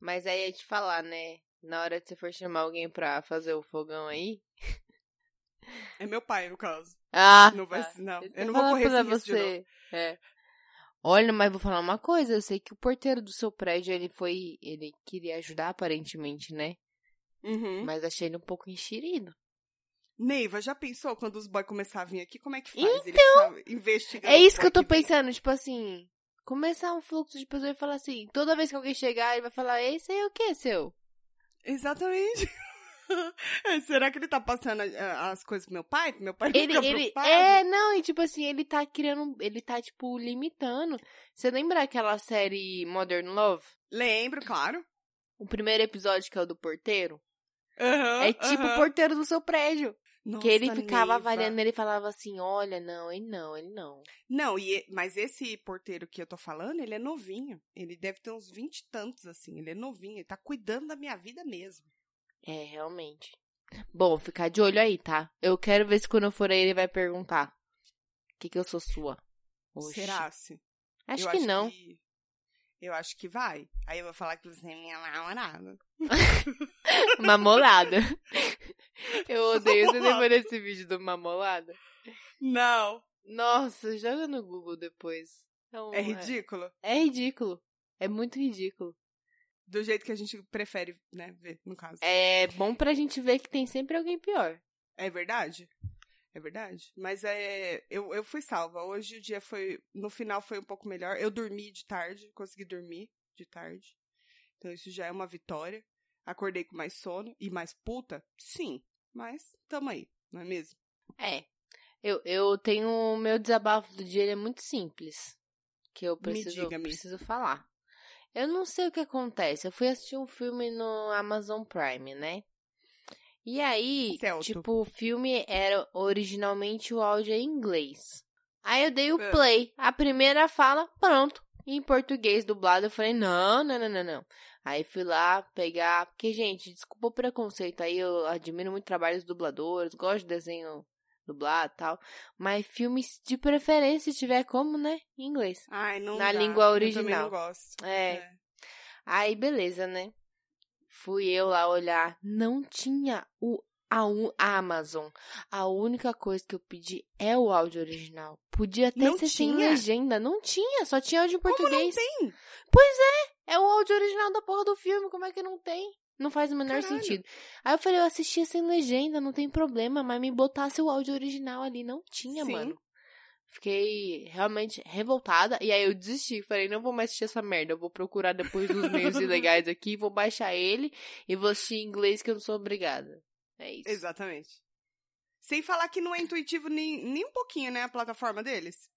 Mas aí ia te falar, né? Na hora que você for chamar alguém pra fazer o fogão aí. É meu pai, no caso. Ah! Não vai. tá. Não, Isso que eu não vou correr pra você. É. Olha, mas vou falar uma coisa, eu sei que o porteiro do seu prédio, ele foi, ele queria ajudar aparentemente, né? Uhum. Mas achei ele um pouco enxerido. Neiva, já pensou quando os boys começarem a vir aqui? Como é que faz? Então, Eles investigando. É isso que eu tô pensando, tipo assim, começar um fluxo de pessoas e falar assim, toda vez que alguém chegar, ele vai falar, esse aí é o que, seu? Exatamente. É, Será que ele tá passando ah, as coisas pro meu pai? Meu pai Ele, fica ele, preocupado? é, não, e tipo assim, ele tá criando, ele tá, tipo, limitando. Você lembra aquela série Modern Love? Lembro, claro. O primeiro episódio que é o do porteiro? Aham, é tipo o aham. porteiro do seu prédio. Nossa, que ele ficava Neiva. avaliando, ele falava assim, olha, não, ele não, ele não. Não, e, mas esse porteiro que eu tô falando, ele é novinho. Ele deve ter uns vinte e tantos, assim. Ele é novinho, ele tá cuidando da minha vida mesmo. É, realmente. Bom, ficar de olho aí, tá? Eu quero ver se quando eu for aí ele vai perguntar. O que que eu sou sua? Oxi. Será se? Acho Eu que não. que- Eu acho que vai. Aí eu vou falar que você é minha namorada. Mamolada. Eu odeio você depois desse vídeo do mamolada. Não. Nossa, joga no Google depois. Não, É ridículo. É ridículo. É muito ridículo. Do jeito que a gente prefere, né, ver, no caso. É bom pra gente ver que tem sempre alguém pior. É verdade? É verdade. Mas é. Eu, eu fui salva. Hoje o dia foi. No final foi um pouco melhor. Eu dormi de tarde, consegui dormir de tarde. Então isso já é uma vitória. Acordei com mais sono e mais puta? Sim. Mas tamo aí, não é mesmo? É. Eu, eu tenho o meu desabafo do dia, ele é muito simples. Que eu preciso, diga, preciso falar. Eu não sei o que acontece. Eu fui assistir um filme no Amazon Prime, né? E aí, Certo. tipo, o filme era originalmente o áudio em inglês. Aí eu dei o É. play. A primeira fala, pronto. Em português dublado, eu falei, não, não, não, não, não. Aí fui lá pegar. Porque, gente, desculpa o preconceito aí. Eu admiro muito o trabalho dos dubladores, gosto de desenho dublado e tal. Mas filmes de preferência, se tiver como, né? Em inglês. Ai, não Na dá. língua Eu também original. não gosto. É. Aí, beleza, né? Fui eu lá olhar. Não tinha o a, un... a Amazon, a única coisa que eu pedi é o áudio original. Podia até Não ser sem tinha? legenda. Não tinha, só tinha áudio em Como não português. tem? É o áudio original da porra do filme, como é que não tem? Não faz o menor Caralho. sentido. Aí eu falei, eu assistia sem legenda, não tem problema, mas me botasse o áudio original ali. Não tinha, Sim. mano. Fiquei realmente revoltada. E aí eu desisti. Falei, não vou mais assistir essa merda. Eu vou procurar depois dos meios ilegais aqui, vou baixar ele e vou assistir em inglês que eu não sou obrigada. É isso. Exatamente. Sem falar que não é intuitivo nem, nem um pouquinho, né, a plataforma deles.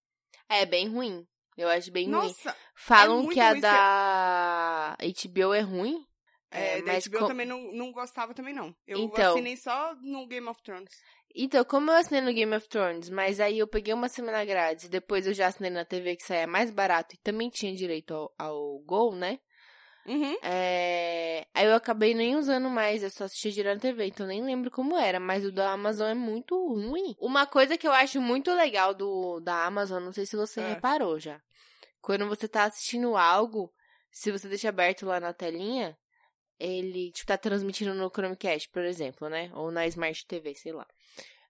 É bem ruim. Eu acho bem ruim. Nossa, Falam muito que a da HBO é ruim. é, da mas HBO com- também não, não gostava também, não. Eu Então. assinei só no Game of Thrones. Então, como eu assinei no Game of Thrones, mas aí eu peguei uma semana grátis, depois eu já assinei na TV que saia mais barato e também tinha direito ao, ao Gol, né? Uhum. É... Aí eu acabei nem usando mais, eu só assistia direto na TV, então nem lembro como era, mas o da Amazon é muito ruim. Uma coisa que eu acho muito legal do da Amazon, não sei se você É. reparou já. Quando você tá assistindo algo, se você deixa aberto lá na telinha, ele, tipo, tá transmitindo no Chromecast, por exemplo, né? Ou na Smart TV, sei lá.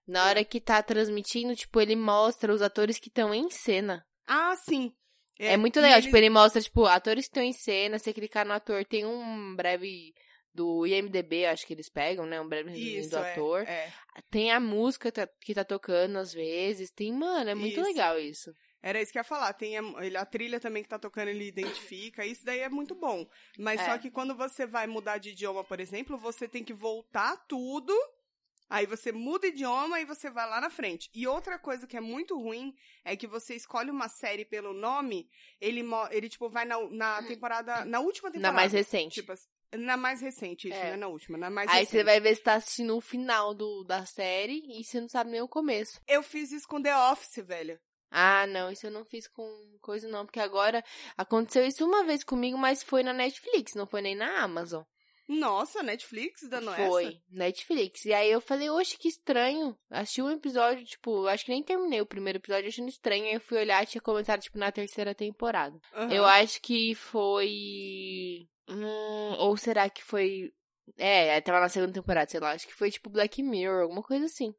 Na hora que tá transmitindo, tipo, ele mostra os atores que estão em cena. Ah, sim. É, muito e legal, eles- tipo, ele mostra, tipo, atores que estão em cena, você clicar no ator, tem um breve do IMDB, acho que eles pegam, né? Um breve resuminho Isso, do é, ator. é. Tem a música que tá tocando às vezes. Tem, mano, é muito Isso. legal isso. Era isso que eu ia falar. Tem a, ele- a trilha também que tá tocando, ele identifica. Isso daí é muito bom. Mas É. só que quando você vai mudar de idioma, por exemplo, você tem que voltar tudo. Aí você muda o idioma e você vai lá na frente. E outra coisa que é muito ruim é que você escolhe uma série pelo nome, ele, ele tipo, vai na, na temporada. Na última Na temporada. mais recente. Tipo, na mais recente, isso, É. não é na última, na mais Aí recente. você vai ver se tá assistindo o final do, da série e você não sabe nem o começo. Eu fiz isso com The Office, velho. Ah, não, isso eu não fiz com coisa não, porque agora aconteceu isso uma vez comigo, mas foi na Netflix, não foi nem na Amazon. Nossa, Netflix dando Foi, essa? Netflix. E aí eu falei, oxe, que estranho. Assisti um episódio, tipo, acho que nem terminei o primeiro episódio achando estranho. Aí eu fui olhar e tinha começado, tipo, na terceira temporada. Aham. Eu acho que foi. Hum, ou será que foi. É, tava na segunda temporada, sei lá. Acho que foi tipo Black Mirror, alguma coisa assim.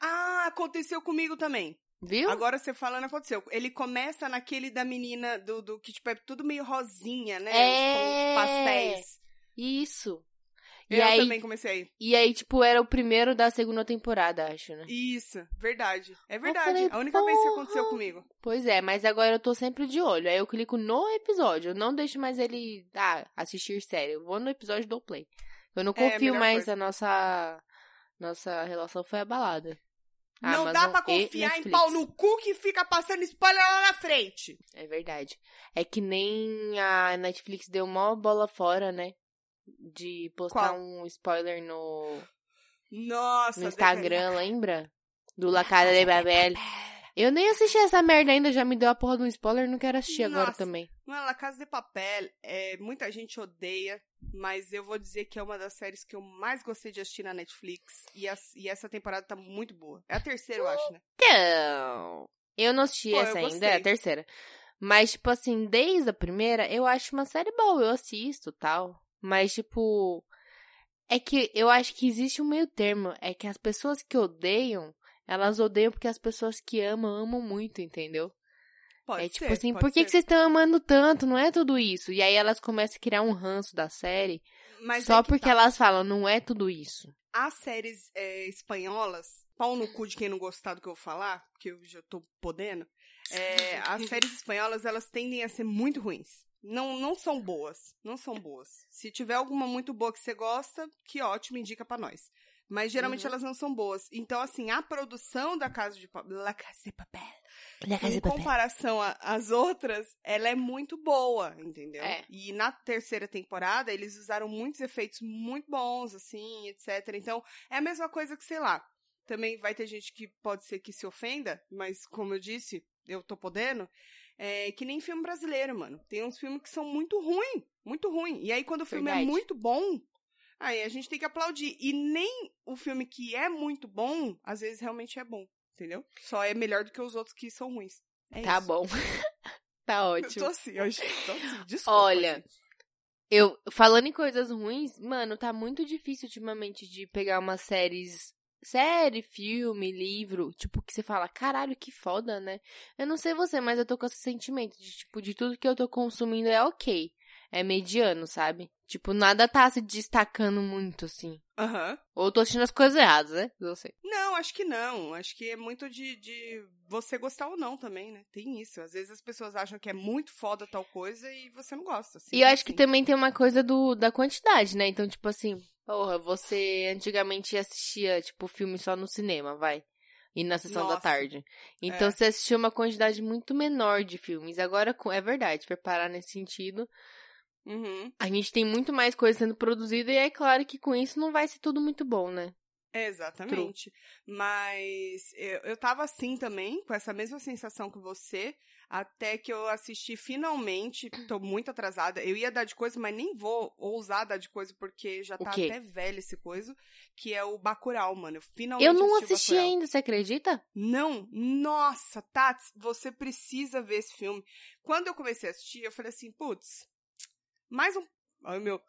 Ah, aconteceu comigo também. Viu? Agora você falando, aconteceu. Ele começa naquele da menina do, do que, tipo, é tudo meio rosinha, né? É. Os pastéis. Isso. E Eu aí, também comecei. e aí, tipo, era o primeiro da segunda temporada, acho, né? Isso, verdade. É verdade. falei, a única vez que porra. aconteceu comigo. Pois é, mas agora eu tô sempre de olho. Aí eu clico no episódio. Eu não deixo mais ele ah, assistir série. Eu vou no episódio do play. Eu não É, confio melhor mais, coisa. a nossa nossa relação foi abalada. Não dá Amazon e confiar em pau no cu que fica passando spoiler lá na frente. É verdade. É que nem a Netflix deu mó bola fora, né? De postar Qual? um spoiler no, Nossa, no Instagram, lembra? Do La Casa de Babel. Eu nem assisti essa merda ainda, já me deu a porra de um spoiler, não quero assistir agora Nossa. também. Não, La Casa de Papel, é, muita gente odeia, mas eu vou dizer que é uma das séries que eu mais gostei de assistir na Netflix. E, as- e essa temporada tá muito boa. É a terceira, eu acho, né? Então, eu não assisti Pô, essa ainda, é a terceira. Mas, tipo assim, desde a primeira, eu acho uma série boa, eu assisto tal. Mas, tipo, é que eu acho que existe um meio termo. É que as pessoas que odeiam, elas odeiam porque as pessoas que amam, amam muito, entendeu? Pode é tipo ser, assim, por que, ser. que vocês estão amando tanto? Não é tudo isso. E aí elas começam a criar um ranço da série Mas só é que porque tá. elas falam, não é tudo isso. As séries é, espanholas, pau no cu de quem não gostar do que eu falar, porque eu já tô podendo, é, as séries espanholas, elas tendem a ser muito ruins. Não, não são boas, não são boas. Se tiver alguma muito boa que você gosta, que ótimo, indica pra nós. Mas geralmente Uhum. elas não são boas. Então, assim, a produção da Casa de Papel, La Casa de Papel, La Casa em de Papel. comparação às outras, ela é muito boa, entendeu? É. E na terceira temporada, eles usaram muitos efeitos muito bons, assim, etc. Então, é a mesma coisa que, sei lá, também vai ter gente que pode ser que se ofenda, mas como eu disse, eu tô podendo, é que nem filme brasileiro, mano. Tem uns filmes que são muito ruins, muito ruim. E aí, quando o filme é Verdade. muito bom, aí a gente tem que aplaudir. E nem o filme que é muito bom, às vezes realmente é bom, entendeu? Só é melhor do que os outros que são ruins. É Tá isso. bom. tá Eu ótimo. tô assim, hoje. Tô assim, desculpa. Olha, gente. Eu, falando em coisas ruins, mano, tá muito difícil ultimamente de pegar umas séries. Série, filme, livro, tipo, que você fala, caralho, que foda, né? Eu não sei você, mas eu tô com esse sentimento de, tipo, de tudo que eu tô consumindo é ok. É mediano, sabe? Tipo, nada tá se destacando muito, assim. Aham. Ou eu tô assistindo as coisas erradas, né? Eu sei. Não, acho que não. Acho que é muito de, de você gostar ou não também, né? Tem isso. Às vezes as pessoas acham que é muito foda tal coisa e você não gosta. E eu acho que assim. também tem uma coisa do, da quantidade, né? Então, tipo assim, porra, você antigamente assistia, tipo, filme só no cinema, vai. E na sessão da Nossa. tarde. Então É. você assistia uma quantidade muito menor de filmes. Agora, é verdade, se for parar nesse sentido, Uhum. a gente tem muito mais coisa sendo produzida e é claro que com isso não vai ser tudo muito bom, né? Exatamente. Mas eu, eu tava assim também, com essa mesma sensação que você, até que eu assisti finalmente. Tô muito atrasada. Eu ia dar de coisa, mas nem vou ousar dar de coisa, porque já tá até velho esse coisa. Que é o Bacurau, mano. Eu finalmente Eu não assisti, assisti ainda, você acredita? Não, nossa, Tats, você precisa ver esse filme. Quando eu comecei a assistir, eu falei assim, putz, mais um. Ai, meu.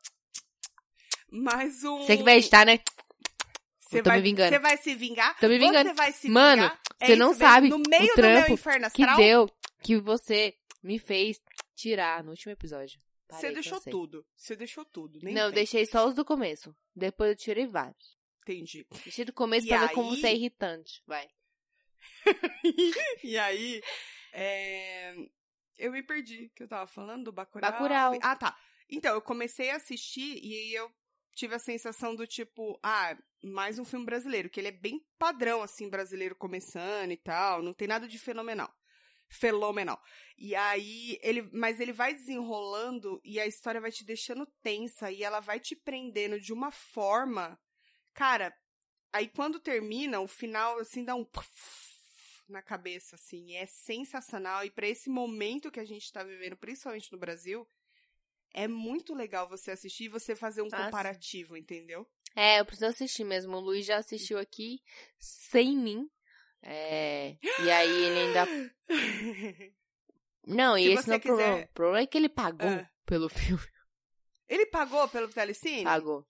Mais um. Você que vai editar, né? Você me vai, vingando. Você vai se vingar? Tô me vingando. Você vai se Mano, vingar? É você não sabe No o meio do trampo meu inferno Que astral, deu, que você me fez tirar no último episódio. você deixou tudo. Você deixou tudo. Nem Não, eu tem. deixei só os do começo. Depois eu tirei vários. Entendi. Deixei do começo E pra ver como aí- você é irritante. Vai. e aí, é, eu me perdi, que eu tava falando do Bacurau. Bacurau. Ah, tá. Então, eu comecei a assistir e eu tive a sensação do tipo, ah, mais um filme brasileiro, que ele é bem padrão, assim, brasileiro começando e tal, não tem nada de fenomenal. Fenomenal. E aí, ele, mas ele vai desenrolando e a história vai te deixando tensa e ela vai te prendendo de uma forma. Cara, aí quando termina, o final, assim, dá um na cabeça, assim. É sensacional. E pra esse momento que a gente tá vivendo, principalmente no Brasil, é muito legal você assistir e você fazer um comparativo, entendeu? É, eu preciso assistir mesmo. O Luiz já assistiu aqui sem mim. É, e aí ele ainda. Não, e Se esse não é o problema. quiser- O problema é que ele pagou Ah. pelo filme. Ele pagou pelo Telecine? Pagou.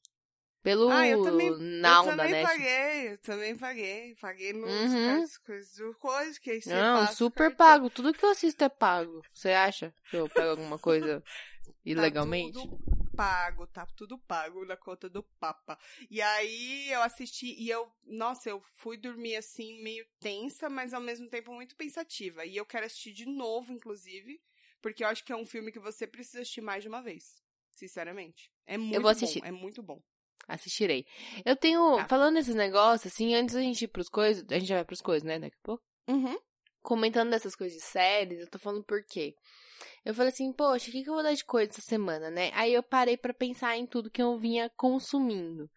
Pelo Ah, eu também- Now eu da também Net. paguei, eu também paguei. Paguei nos Uhum. coisas do coisa que aí Não, super pago. Tudo que eu assisto é pago. Você acha que eu pego alguma coisa ilegalmente? Tá tudo pago, tá tudo pago na conta do Papa. E aí eu assisti e eu, nossa, eu fui dormir assim meio tensa, mas ao mesmo tempo muito pensativa. E eu quero assistir de novo, inclusive, porque eu acho que é um filme que você precisa assistir mais de uma vez. Sinceramente. É muito vou assistir. bom, é muito bom. Assistirei. Eu tenho. Tá. Falando desses negócios, assim, antes da gente ir pros coisas. A gente já vai pros coisas, né? Daqui a pouco. Uhum. Comentando dessas coisas de séries, eu tô falando por quê? Eu falei assim, poxa, o que, que eu vou dar de coisa essa semana, né? Aí eu parei pra pensar em tudo que eu vinha consumindo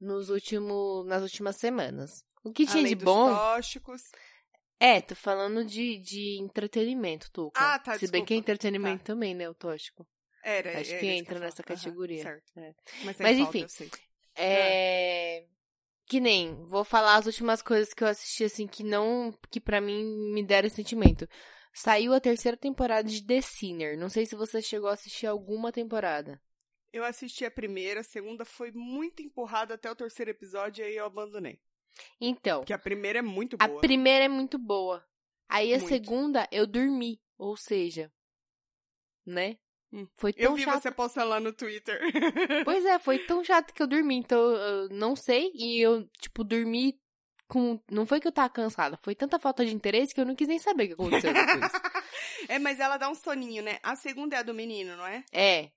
nos últimos, nas últimas semanas. O que tinha Além de bom. tóxicos. É, tô falando de, de entretenimento, Tuca. Ah, tá, Se bem que é desculpa. entretenimento Tá. também, né, o tóxico. Era, Acho era que entra ia nessa categoria. certo. É. Mas, Mas enfim. É. Que nem, vou falar as últimas coisas que eu assisti, assim, que não. que pra mim me deram sentimento. Saiu a terceira temporada de The Sinner. Não sei se você chegou a assistir alguma temporada. Eu assisti a primeira, a segunda foi muito empurrada até o terceiro episódio e aí eu abandonei. Então, Porque a primeira é muito a boa. primeira é muito boa. Aí a Muito. segunda eu dormi. Ou seja, né? Hum. Foi tão Eu vi chato. você postando lá no Twitter. Pois é, foi tão chato que eu dormi. Então eu não sei. E eu, tipo, dormi com. Não foi que eu tava cansada, foi tanta falta de interesse que eu não quis nem saber o que aconteceu depois. é, mas ela dá um soninho, né? A segunda é a do menino, não é? é.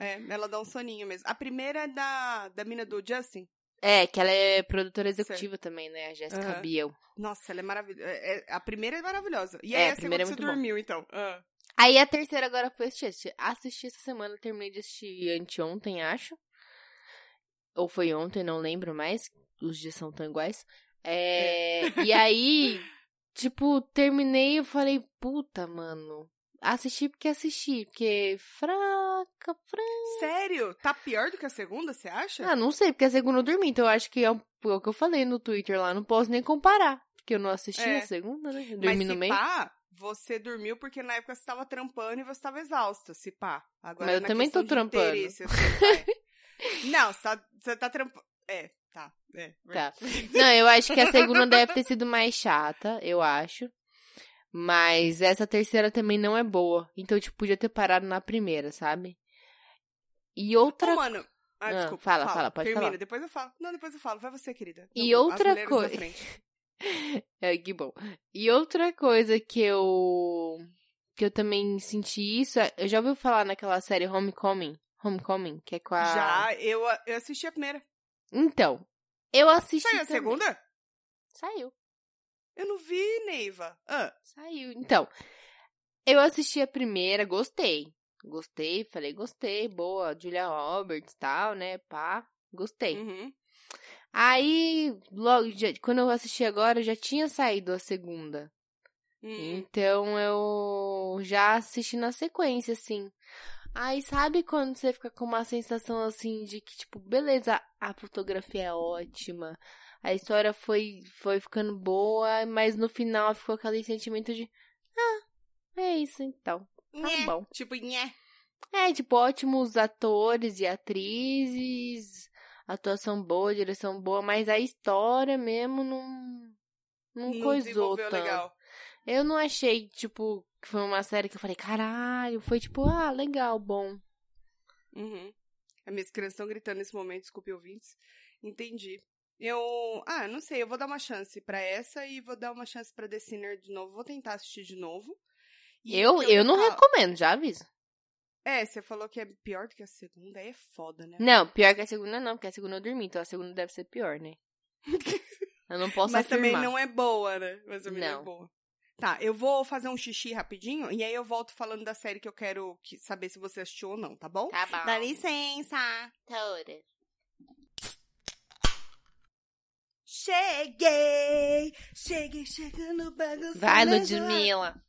É, ela dá um soninho mesmo. A primeira é da, da mina do Justin. É, que ela é produtora executiva também, né? A Jéssica Aham. Biel. Nossa, ela é maravilhosa. É, é- a primeira é maravilhosa. E É, aí a a, primeira segunda é você bom. dormiu, então. Ah. Aí a terceira agora foi assistir. Assisti essa semana, terminei de assistir anteontem, acho. Ou foi ontem, não lembro mais. Os dias são tão iguais. É, E aí, tipo, terminei e falei, puta, mano. Assisti porque assisti, porque fraca, fraca. Sério? Tá pior do que a segunda, você acha? Ah, não sei, porque a segunda eu dormi, então eu acho que é o é o que eu falei no Twitter lá, não posso nem comparar. Porque eu não assisti É. a segunda, né? Eu Mas dormi se no meio. pá, você dormiu porque na época você estava trampando e você estava exausta, se pá. Agora, Mas eu também tô trampando. assim, vai. Não, você tá, você tá trampando. É, tá. É, Tá. Não, eu acho que a segunda deve ter sido mais chata, eu acho. Mas essa terceira também não é boa. Então, tipo, podia ter parado na primeira, sabe? E outra Ô, mano. Ah, Ah, desculpa. fala, fala, pode Termina, falar. depois eu falo. Não, depois eu falo. Vai você, querida. E Não, as outra mulheres coi- da frente. É, que bom. E outra coisa que eu que eu também senti isso, é- eu já ouviu falar naquela série Homecoming, Homecoming, que é com a Já, eu, eu assisti a primeira. Então, eu assisti Saiu a também. segunda? Saiu, Eu não vi, Neiva. Ah, saiu. Então, eu assisti a primeira, gostei. Gostei, falei, gostei, boa, Julia Roberts, tal, né, pá, gostei. uhum. Aí, logo, já- quando eu assisti agora, já tinha saído a segunda. Hum. Então eu já assisti na sequência, assim. Aí sabe quando você fica com uma sensação assim de que, tipo, beleza, a fotografia é ótima, a história foi, foi ficando boa, mas no final ficou aquele sentimento de, ah, é isso então. Tá Nhé. bom. Tipo, nhé. É, tipo, ótimos atores e atrizes, atuação boa, direção boa, mas a história mesmo não, não, Não coisou tanto. legal. Eu não achei, tipo, que foi uma série que eu falei, caralho, foi tipo, ah, legal, bom. Uhum. As minhas crianças estão gritando nesse momento, desculpe ouvintes. Entendi. Eu. Ah, não sei, eu vou dar uma chance pra essa e vou dar uma chance pra The Sinner de novo. Vou tentar assistir de novo. E eu, porque eu não recomendo, já aviso. É, você falou que é pior do que a segunda, aí é foda, né? Não, pior que a segunda não, porque a segunda eu dormi, então a segunda deve ser pior, né? Eu não posso Mas afirmar. também não é boa, né? Mas também não. Não. é boa. Tá, eu vou fazer um xixi rapidinho e aí eu volto falando da série que eu quero que- saber se você assistiu ou não, tá bom? Tá bom. Dá licença. Toda. Cheguei! Cheguei chegando bagunçando. Vai, Ludmilla.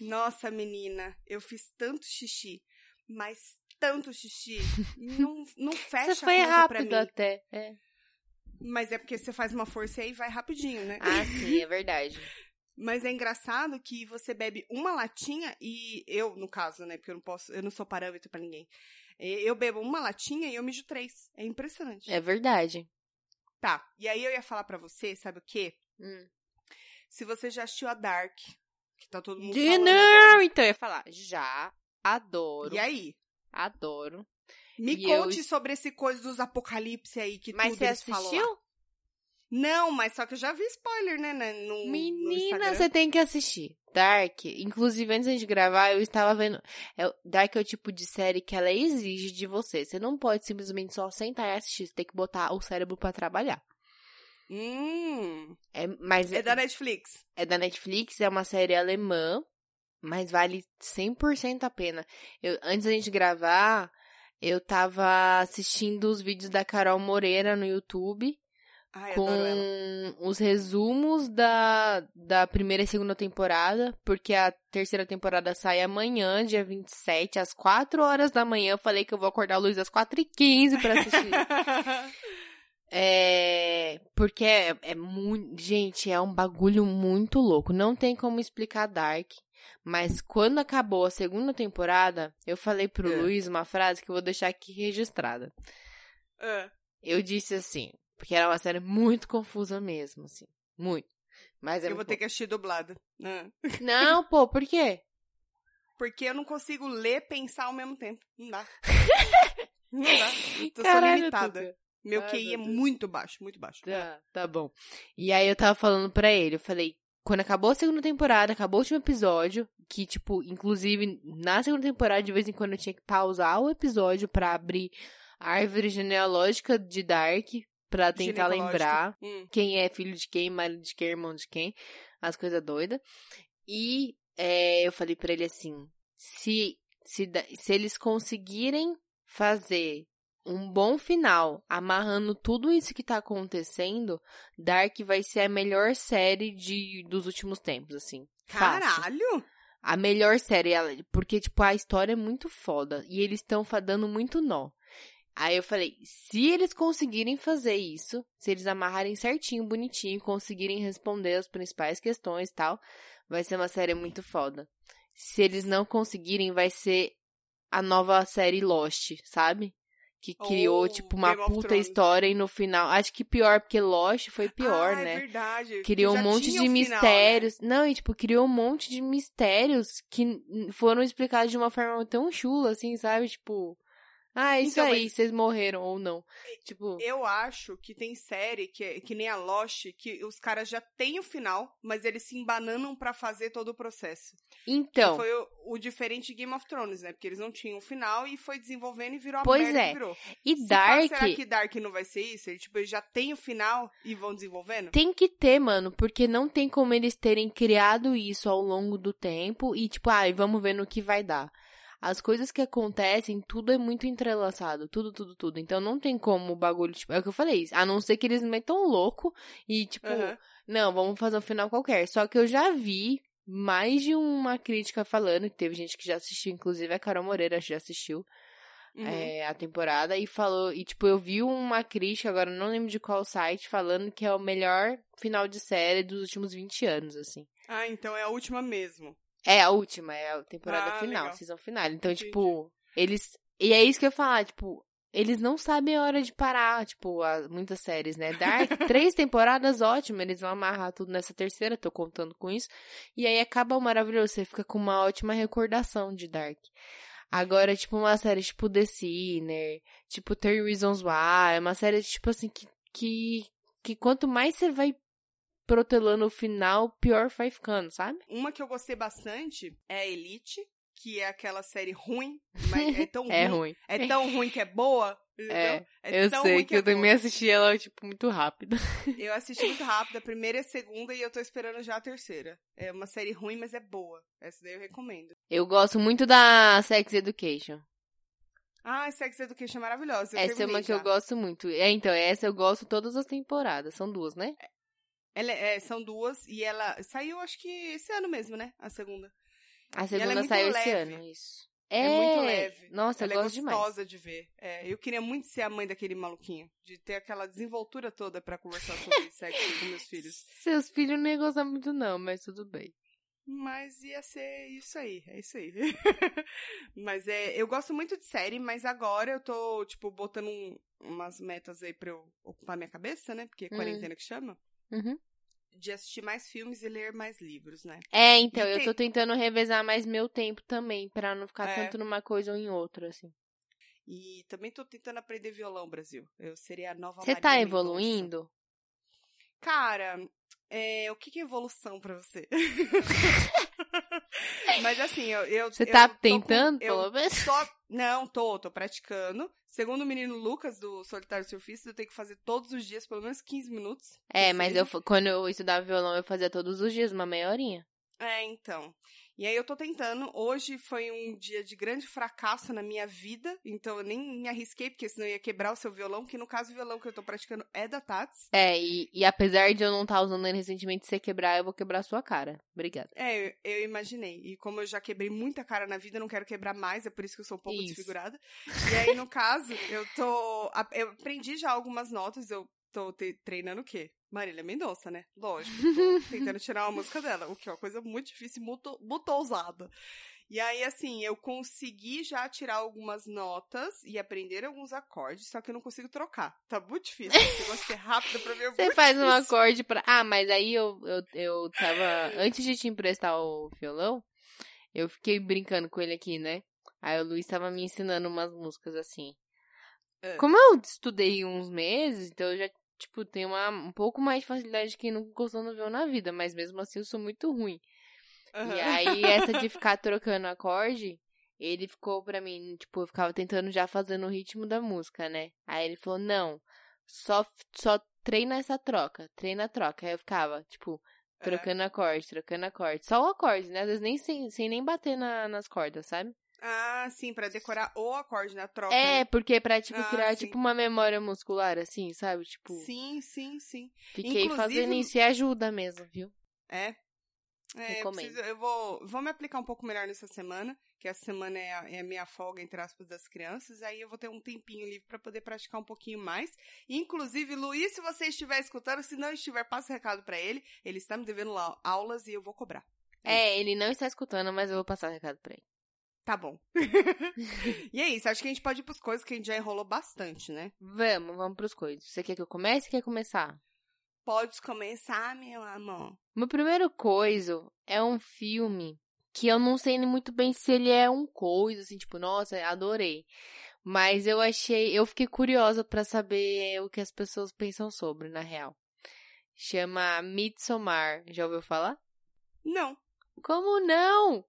Nossa, menina, eu fiz tanto xixi, mas tanto xixi. não, não fecha Você foi a conta pra rápido mim. até. É. Mas é porque você faz uma força aí e vai rapidinho, né? Ah, sim, é verdade. Mas é engraçado que você bebe uma latinha e eu, no caso, né? Porque eu não posso, eu não sou parâmetro pra ninguém. Eu bebo uma latinha e eu mijo três. É impressionante. É verdade. Tá. E aí eu ia falar pra você, sabe o quê? Hum. Se você já assistiu a Dark, que tá todo mundo De não, então eu ia falar. Já adoro. E aí? Adoro. Me E eu conte es- sobre esse coisa dos apocalipse aí que Mas tudo você eles falam assistiu? lá. Não, mas só que eu já vi spoiler, né, né, no, Menina, você tem que assistir. Dark. Inclusive, antes de gravar, eu estava vendo. é- Dark é o tipo de série que ela exige de você. Você não pode simplesmente só sentar e assistir. Você tem que botar o cérebro pra trabalhar. Hum, É, mas é da Netflix. é da Netflix, é uma série alemã, mas vale 100% a pena. Eu, antes da gente gravar, eu tava assistindo os vídeos da Carol Moreira no YouTube Ai, com os resumos da, da primeira e segunda temporada, porque a terceira temporada sai amanhã, dia 27, às 4 horas da manhã. Eu falei que eu vou acordar a luz às 4h15 pra assistir. É. Porque é, é muito. Gente, é um bagulho muito louco. Não tem como explicar Dark. Mas quando acabou a segunda temporada, eu falei pro É. Luiz uma frase que eu vou deixar aqui registrada. Ah, Eu disse assim, porque era uma série muito confusa mesmo, assim. Muito. Mas é eu vou ter que assistir dublado. Ah. bom. Não, pô, por quê? Porque eu não consigo ler e pensar ao mesmo tempo. Não dá. não dá. Eu tô Caralho, limitada. Meu Ai, QI é meu Deus. muito baixo, muito baixo. Tá, tá bom. E aí eu tava falando pra ele, eu falei, quando acabou a segunda temporada, acabou o último episódio, que, tipo, inclusive, na segunda temporada, de vez em quando eu tinha que pausar o episódio pra abrir a árvore genealógica de Dark, pra tentar lembrar Hum. quem é filho de quem, marido de quem, irmão de quem, as coisas doidas. E é, eu falei pra ele assim, se, se, se eles conseguirem fazer um bom final, amarrando tudo isso que tá acontecendo, Dark vai ser a melhor série de, dos últimos tempos, assim. Fácil. Caralho! A melhor série, ela, porque, tipo, a história é muito foda. E eles estão dando muito nó. Aí eu falei, se eles conseguirem fazer isso, se eles amarrarem certinho, bonitinho, conseguirem responder as principais questões e tal, vai ser uma série muito foda. Se eles não conseguirem, vai ser a nova série Lost, sabe? Que criou, Ou tipo, uma Game puta história e no final. Acho que pior, porque Lost foi pior, ah, né? É verdade. Criou um monte de o final, mistérios. Não, e tipo, criou um monte de mistérios que foram explicados de uma forma tão chula, assim, sabe? Tipo, ah, é isso Então, aí, mas- vocês morreram ou não. Tipo? Eu acho que tem série que, é- que nem a Lost, que os caras já têm o final, mas eles se embananam pra fazer todo o processo. então, Que foi o, o diferente de Game of Thrones, né? Porque eles não tinham o final e foi desenvolvendo e virou a Pois merda é. que virou. e Se pá, Dark será que Dark não vai ser isso? Ele, tipo, eles já tem o final e vão desenvolvendo? tem que ter, mano, porque não tem como eles terem criado isso ao longo do tempo e tipo, ai, vamos ver no que vai dar. As coisas que acontecem, tudo é muito entrelaçado, tudo, tudo, tudo. Então não tem como o bagulho, tipo, é o que eu falei, a não ser que eles metam louco e tipo, Aham. Não, vamos fazer um final qualquer. Só que eu já vi mais de uma crítica falando, que teve gente que já assistiu, inclusive a Carol Moreira já assistiu Uhum. é, a temporada e falou. E tipo, eu vi uma crítica, agora não lembro de qual site, falando que é o melhor final de série dos últimos 20 anos, assim. Ah, então é a última mesmo. É a última, é a temporada Ah, final, legal. season final. Então, Entendi. tipo, eles. E é isso que eu ia falar, tipo. Eles não sabem a hora de parar, tipo, a- muitas séries, né? Dark, três temporadas, ótimo, eles vão amarrar tudo nessa terceira, tô contando com isso. E aí acaba o maravilhoso, você fica com uma ótima recordação de Dark. Agora, tipo, uma série tipo The Sinner, tipo 30 Reasons Why, é uma série, tipo assim, que, que, que quanto mais você vai protelando o final, pior vai ficando, sabe? Uma que eu gostei bastante é a Elite, que é aquela série ruim, mas é tão É ruim. ruim. É tão ruim que é boa. É, É eu tão sei ruim que é eu também boa. assisti ela, tipo, muito rápido. Eu assisti muito rápido, a primeira e a segunda, e eu tô esperando já a terceira. É uma série ruim, mas é boa. Essa daí eu recomendo. Eu gosto muito da Sex Education. Ah, Sex Education é maravilhosa. Eu essa é uma que eu já. gosto muito. É, então, essa eu gosto todas as temporadas. São duas, né? Ela é- é, são duas, e ela saiu, acho que esse ano mesmo, né? A segunda. A ela é segunda muito saiu esse ano, isso. É, muito leve. Nossa, ela eu é gosto gostosa de ver. É, eu queria muito ser a mãe daquele maluquinho. De ter aquela desenvoltura toda pra conversar sobre sexo com meus filhos. demais. Seus filhos não iam gostar muito, não, mas tudo bem. Mas ia ser isso aí, é isso aí. mas é, eu gosto muito de série, mas agora eu tô, tipo, botando um- umas metas aí pra eu ocupar minha cabeça, né? Porque é Hum. quarentena que chama. Uhum. De assistir mais filmes e ler mais livros, né? É, então, E eu tem- tô tentando revezar mais meu tempo também, pra não ficar É. tanto numa coisa ou em outra, assim. E também tô tentando aprender violão, Brasil. Eu seria a nova Você tá Mendonça. evoluindo? Cara, é, o que, que é evolução pra você? Mas assim, eu. eu Você eu tá com- tentando, pelo menos? Só, não, tô, tô praticando. Segundo o menino Lucas, do Solitário Surfista, eu tenho que fazer todos os dias, pelo menos 15 minutos. É, mas eu, quando eu estudava violão, eu fazia todos os dias, uma meia horinha. É, então. E aí eu tô tentando. Hoje foi um dia de grande fracasso na minha vida, então eu nem me arrisquei, porque senão eu ia quebrar o seu violão, que no caso o violão que eu tô praticando é da Tats. É, e, e apesar de eu não estar usando ele recentemente, se você quebrar, eu vou quebrar a sua cara. Obrigada. É, eu, eu imaginei. E como eu já quebrei muita cara na vida, eu não quero quebrar mais, é por isso que eu sou um pouco Isso. desfigurada. E aí, no caso, eu tô. Eu aprendi já algumas notas, eu tô te- treinando o quê? Marília Mendonça, né? Lógico. Tentando tirar uma música dela, o que é uma coisa muito difícil muito, muito ousada. E aí, assim, eu consegui já tirar algumas notas e aprender alguns acordes, só que eu não consigo trocar. Tá muito difícil. Esse negócio de ser rápido pra mim é Você faz um difícil. acorde pra. Ah, mas aí eu, eu, eu tava. Antes de te emprestar o violão, eu fiquei brincando com ele aqui, né? Aí o Luiz tava me ensinando umas músicas assim. É. Como eu estudei uns meses, então eu já, tipo, tenho uma, um pouco mais de facilidade de quem nunca gostou no violão na vida, mas mesmo assim eu sou muito ruim. Aham. E aí, essa de ficar trocando acorde, ele ficou pra mim, tipo, eu ficava tentando já fazendo o ritmo da música, né? Aí ele falou, não, só, só treina essa troca, treina a troca. Aí eu ficava, tipo, É. trocando acorde, trocando acorde. Só o acorde, né? Às vezes nem sem, sem nem bater na- nas cordas, sabe? Ah, sim, pra decorar o acorde na troca. É, né? porque pra, tipo, Ah, criar, sim. tipo, uma memória muscular, assim, sabe? Tipo, Sim, sim, sim. fiquei Inclusive- fazendo isso e ajuda mesmo, viu? É. É, eu, preciso- eu vou, vou me aplicar um pouco melhor nessa semana, que essa semana é a, é a minha folga, entre aspas, das crianças, aí eu vou ter um tempinho livre pra poder praticar um pouquinho mais. Inclusive, Luiz, se você estiver escutando, se não estiver, passa o recado pra ele, ele está me devendo lá aulas e eu vou cobrar. É, ele não está escutando, mas eu vou passar o recado pra ele. Tá bom. e é isso, acho que a gente pode ir pros coisas que a gente já enrolou bastante, né? Vamos, vamos pros coisas. Você quer que eu comece ou quer começar? Pode começar, meu amor. Meu primeiro coisa é um filme que eu não sei muito bem se ele é um coisa, assim, tipo, nossa, adorei. Mas eu achei, eu fiquei curiosa para saber o que as pessoas pensam sobre, na real. Chama Midsommar. Já ouviu falar? Não. Como não?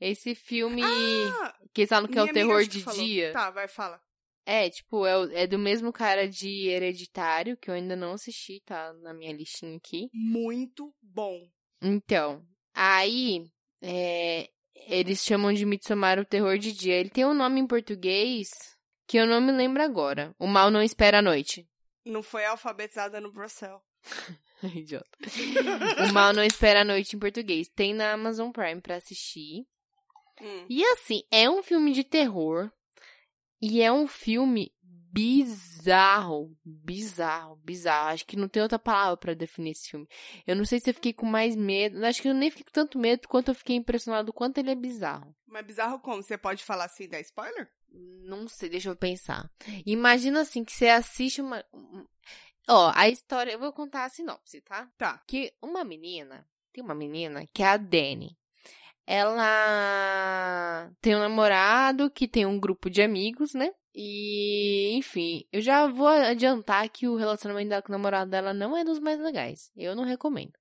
Esse filme Ah, que eles falam que é o terror de falou. dia. Tá, vai, fala. É, tipo, é, é do mesmo cara de Hereditário, que eu ainda não assisti, tá na minha listinha aqui. Muito bom. Então, aí, é, eles chamam de Midsommar o terror de dia. Ele tem um nome em português que eu não me lembro agora. O mal não espera a noite. Não foi alfabetizada no Brussels. Idiota. o mal não espera a noite em português. Tem na Amazon Prime pra assistir. Hum. E assim, é um filme de terror. E é um filme bizarro. Bizarro, bizarro. Acho que não tem outra palavra pra definir esse filme. Eu não sei se eu fiquei com mais medo. Acho que eu nem fiquei com tanto medo quanto eu fiquei impressionado do quanto ele é bizarro. Mas bizarro como? Você pode falar assim, dar spoiler? Não sei, deixa eu pensar. Imagina assim que você assiste uma. Ó, a história. Eu vou contar a sinopse, tá? Tá. que uma menina, tem uma menina que é a Dani. Ela tem um namorado que tem um grupo de amigos, né? E, enfim, eu já vou adiantar que o relacionamento dela com o namorado dela não é dos mais legais. Eu não recomendo.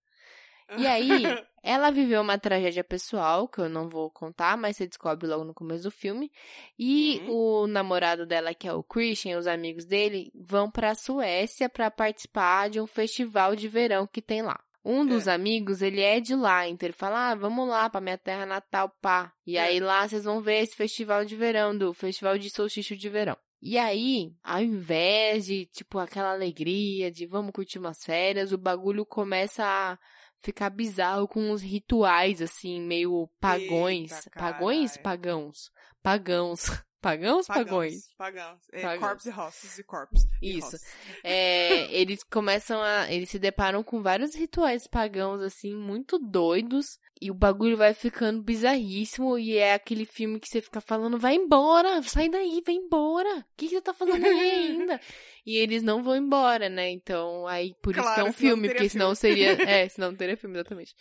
E aí, ela viveu uma tragédia pessoal, que eu não vou contar, mas você descobre logo no começo do filme. E o namorado dela, que é o Christian, e os amigos dele, vão pra Suécia pra participar de um festival de verão que tem lá. Um dos amigos, ele é de lá, então ele fala, ah, vamos lá pra minha terra natal, pá. E É. aí lá vocês vão ver esse festival de verão, do festival de solstício de verão. E aí, ao invés de, tipo, aquela alegria de vamos curtir umas férias, o bagulho começa a ficar bizarro com uns rituais, assim, meio pagões. Eita, pagões? Pagãos. Pagãos. Pagãos, pagões. Pagãos. É, Pagãos. corpos e rostos e corpos. e Isso. rostos. É, eles começam a. Eles se deparam com vários rituais pagãos, assim, muito doidos. E o bagulho vai ficando bizarríssimo. E é aquele filme que você fica falando: vai embora, sai daí, vai embora. O que, que você tá fazendo aí ainda? E eles não vão embora, né? Então, aí por isso que é Claro, um filme, porque senão filme. seria. É, senão não teria filme, exatamente.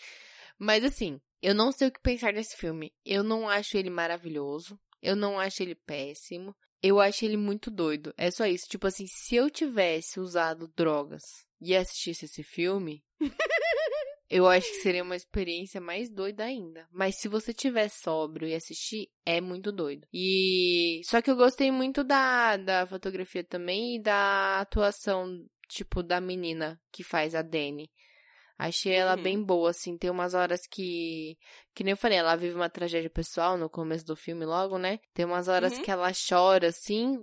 Mas assim, eu não sei o que pensar desse filme. Eu não acho ele maravilhoso. Eu não acho ele péssimo. Eu acho ele muito doido. É só isso. Tipo assim, se eu tivesse usado drogas e assistisse esse filme, eu acho que seria uma experiência mais doida ainda. Mas se você tiver sóbrio e assistir, é muito doido. E só que eu gostei muito da, da fotografia também e da atuação, tipo, da menina que faz a Dani. Achei ela Uhum. bem boa, assim. Tem umas horas que. Que nem eu falei, ela vive uma tragédia pessoal no começo do filme, logo, né? Tem umas horas Uhum. que ela chora, assim.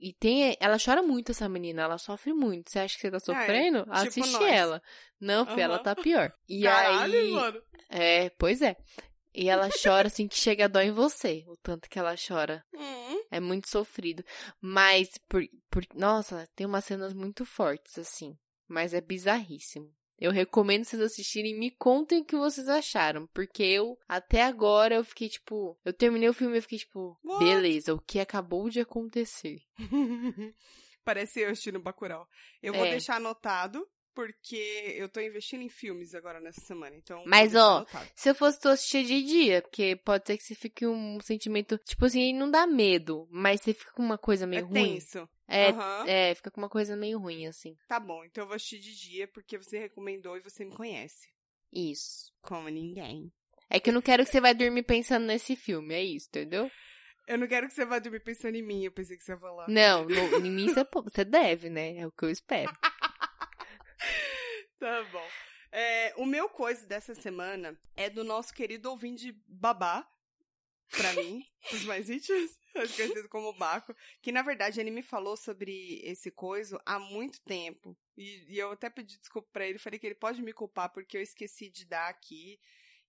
E tem. Ela chora muito, essa menina. Ela sofre muito. Você acha que você tá sofrendo? Assiste nós. ela. Não, filha, ela tá pior. E Caralho, aí. mano. É, pois é. E ela chora assim que chega a dó em você, o tanto que ela chora. Hum. É muito sofrido. Mas, por, por, nossa, tem umas cenas muito fortes, assim. Mas é bizarríssimo. Eu recomendo vocês assistirem e me contem o que vocês acharam. Porque eu, até agora, eu fiquei tipo. Eu terminei o filme e eu fiquei tipo, What? beleza, o que acabou de acontecer? Parece eu assistindo Bacurau. Eu vou É. deixar anotado, porque eu tô investindo em filmes agora nessa semana, então... Mas, ó, anotado. Se eu fosse tu assistir de dia, porque pode ser que você fique um sentimento. Tipo assim, não dá medo, mas você fica com uma coisa É meio ruim. tenso. É, Aham. é, fica com uma coisa meio ruim, assim. Tá bom, então eu vou assistir de dia, porque você recomendou e você me conhece. Isso. Como ninguém. É que eu não quero que você vai dormir pensando nesse filme, é isso, entendeu? Eu não quero que você vá dormir pensando em mim, eu pensei que você ia falar. Não, em mim você, você deve, né? É o que eu espero. Tá bom. É, o meu coisa dessa semana é do nosso querido ouvinte Babá, pra mim, os mais íntimos, conhecido como Baco, que na verdade ele me falou sobre esse coisa há muito tempo. E, e eu até pedi desculpa pra ele, falei que ele pode me culpar porque eu esqueci de dar aqui.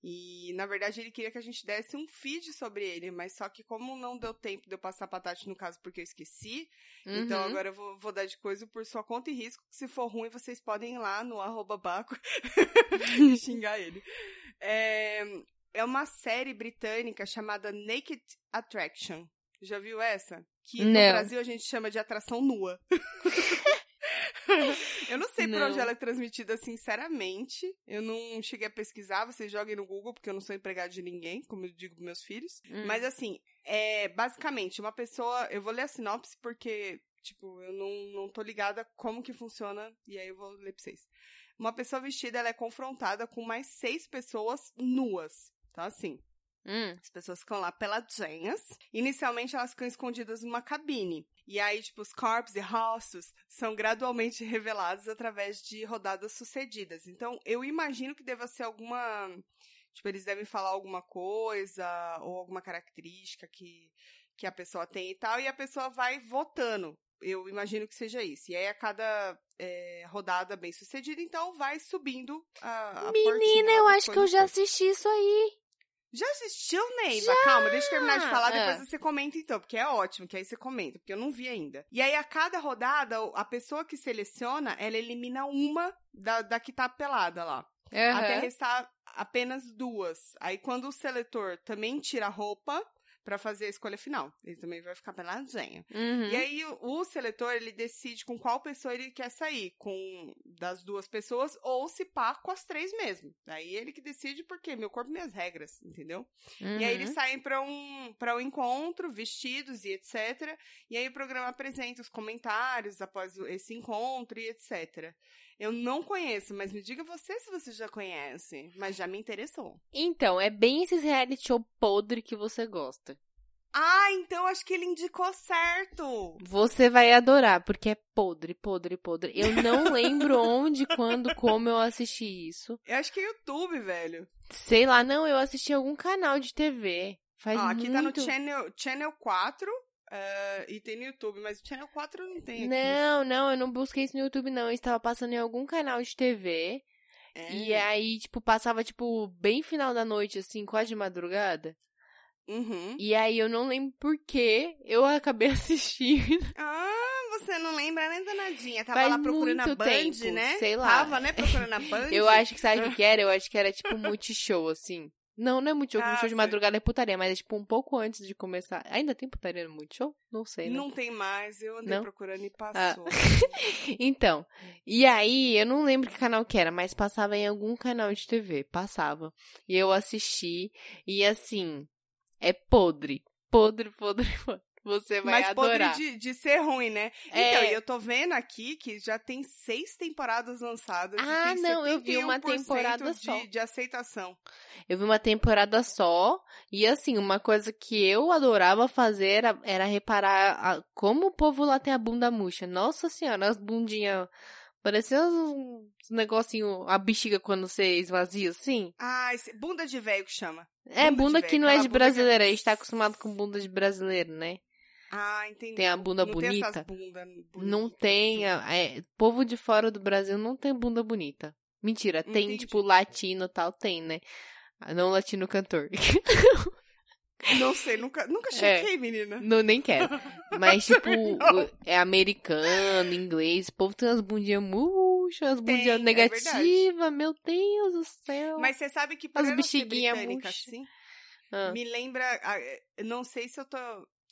E na verdade ele queria que a gente desse um feed sobre ele, mas só que como não deu tempo de eu passar pra Tati no caso porque eu esqueci, então Uhum. agora eu vou, vou dar de coisa por sua conta e risco. Se for ruim, vocês podem ir lá no arroba Baco e xingar ele. É, é uma série britânica chamada Naked Attraction. Já viu essa? Que no Não. Brasil a gente chama de atração nua. eu não sei por Não. onde ela é transmitida, sinceramente. Eu não cheguei a pesquisar, vocês joguem no Google, porque eu não sou empregado de ninguém, como eu digo pros meus filhos. Hum. Mas assim, é basicamente uma pessoa. Eu vou ler a sinopse porque, tipo, eu não, não tô ligada como que funciona, e aí eu vou ler pra vocês. Uma pessoa vestida, ela é confrontada com mais seis pessoas nuas. Então, assim, Hum. as pessoas ficam lá peladinhas. Inicialmente, elas ficam escondidas numa cabine. E aí, tipo, os corpos e rostos são gradualmente revelados através de rodadas sucedidas. Então, eu imagino que deva ser alguma. Tipo, eles devem falar alguma coisa ou alguma característica que, que a pessoa tem e tal. E a pessoa vai votando. Eu imagino que seja isso. E aí, a cada é, rodada bem sucedida, então vai subindo a, a Menina, eu acho que eu já assisti isso aí. Já assistiu, Neiva? Calma, deixa eu terminar de falar, Ah. depois você comenta então, porque é ótimo, que aí você comenta, porque eu não vi ainda. E aí, a cada rodada, a pessoa que seleciona, ela elimina uma da, da que tá pelada lá. Até restar apenas duas. Aí, quando o seletor também tira a roupa pra fazer a escolha final, ele também vai ficar peladinho. Uhum. E aí, o, o seletor, ele decide com qual pessoa ele quer sair. Com das duas pessoas, ou se pá, com as três mesmo. Aí ele que decide, porque meu corpo, minhas regras, entendeu? E aí eles Uhum. saem pra um, pra um encontro, vestidos e etc. E aí o programa apresenta os comentários após esse encontro e etc. Eu não conheço, mas me diga você se você já conhece. Mas já me interessou. Então, é bem esses reality show podre que você gosta. Ah, então acho que ele indicou certo. Você vai adorar, porque é podre, podre, podre. Eu não lembro onde, quando, como eu assisti isso. Eu acho que é YouTube, velho. Sei lá, não, eu assisti algum canal de TV. Faz Ó, aqui tá no muito... Channel, channel 4 eh, e tem no YouTube, mas o Channel 4 não tem aqui. Não, não, eu não busquei isso no YouTube, não. Eu estava passando em algum canal de TV. É. E aí, tipo, passava, tipo, bem final da noite, assim, quase de madrugada. Uhum. E aí eu não lembro por que eu acabei assistindo. Ah, você não lembra nem danadinha. Tava Faz lá procurando a Band, tempo, né? sei lá. Tava, né, procurando a Band. Eu acho que sabe o que que era? Eu acho que era tipo multishow, assim. Não, não é multishow, Ah, multishow de madrugada é putaria, mas é tipo um pouco antes de começar. Ainda tem putaria no multishow? Não sei, né? Não tem mais, eu andei Não? procurando e passou. Então, e aí, eu não lembro que canal que era, mas passava em algum canal de TV, passava. E eu assisti, e assim, é podre. Podre, podre, podre. Você vai Mas adorar. podre de, de ser ruim, né? É. Então, eu tô vendo aqui que já tem seis temporadas lançadas. Ah, não, eu vi uma 71% temporada de, só. de aceitação. Eu vi uma temporada só, e assim, uma coisa que eu adorava fazer era, era reparar a- como o povo lá tem a bunda murcha. Nossa senhora, as bundinhas. Parecia uns negocinho, a bexiga quando você esvazia assim. Ah, esse, bunda de velho que chama. É, Bunda que não é de brasileira. A gente tá acostumado com bunda de brasileiro, né? Ah, entendi. Tem a bunda não bonita? Tem bunda Não tem. É, povo de fora do Brasil não tem bunda bonita. Mentira, tem, Entendi. tipo, latino e tal, tem, né? Ah, Não latino cantor. Não sei, nunca, nunca É. chequei, menina. Não, nem quero. Mas, tipo, não. é americano, inglês. O povo tem umas bundinhas murchas, umas Tem, bundinhas é negativas. meu Deus do céu. Mas você sabe que por As ela ser bexiguinha britânica assim, Ah. me lembra... ah, eu não sei se eu tô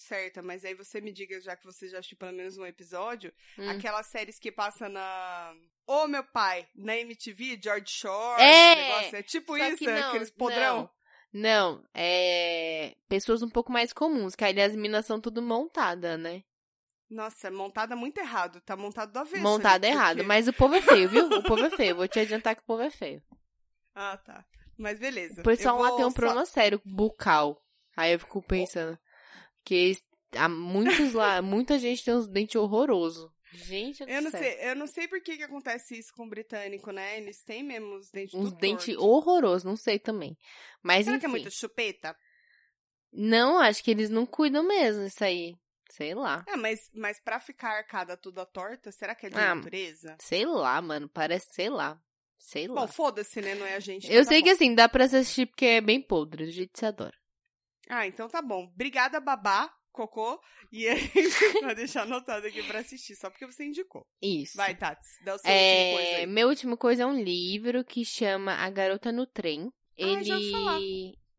certa, mas aí você me diga, já que você já assistiu pelo menos um episódio, Hum. aquelas séries que passa na... Ô, meu pai, na MTV, George Shore, É! é tipo Só isso, que não, aqueles podrão. Não, não, é. Pessoas um pouco mais comuns, que ali as minas são tudo montada, né? Nossa, montada muito errado, tá montado do avesso. montada errado. porque- Mas o povo é feio, viu? O povo é feio. Vou te adiantar que o povo é feio. Ah, tá. Mas beleza. O pessoal lá tem um só- problema sério bucal. Aí eu fico pensando. Que eles- há muitos lá, muita gente tem uns dentes horrorosos. Gente Eu não céu. sei, eu não sei por que, que acontece isso com o britânico, né? Eles têm mesmo os dentes Uns tudo dentes horrorosos, não sei também. Mas Será enfim. que é muito chupeta? Não, acho que eles não cuidam mesmo isso aí. Sei lá. Ah, mas, mas pra ficar arcada toda torta, será que é de Ah, natureza? Sei lá, mano. Parece, sei lá. Sei lá. Bom, foda-se, né? Não é a gente. eu tá sei que bom. assim, dá pra assistir porque é bem podre, jeito que você adora. Ah, então tá bom. Obrigada, babá, cocô. E aí, pra deixar anotado aqui pra assistir, só porque você indicou. Isso. Vai, Tats, dá o seu último coisa É, aí. meu último coisa é um livro que chama A Garota no Trem. Ele. Ah, já falar.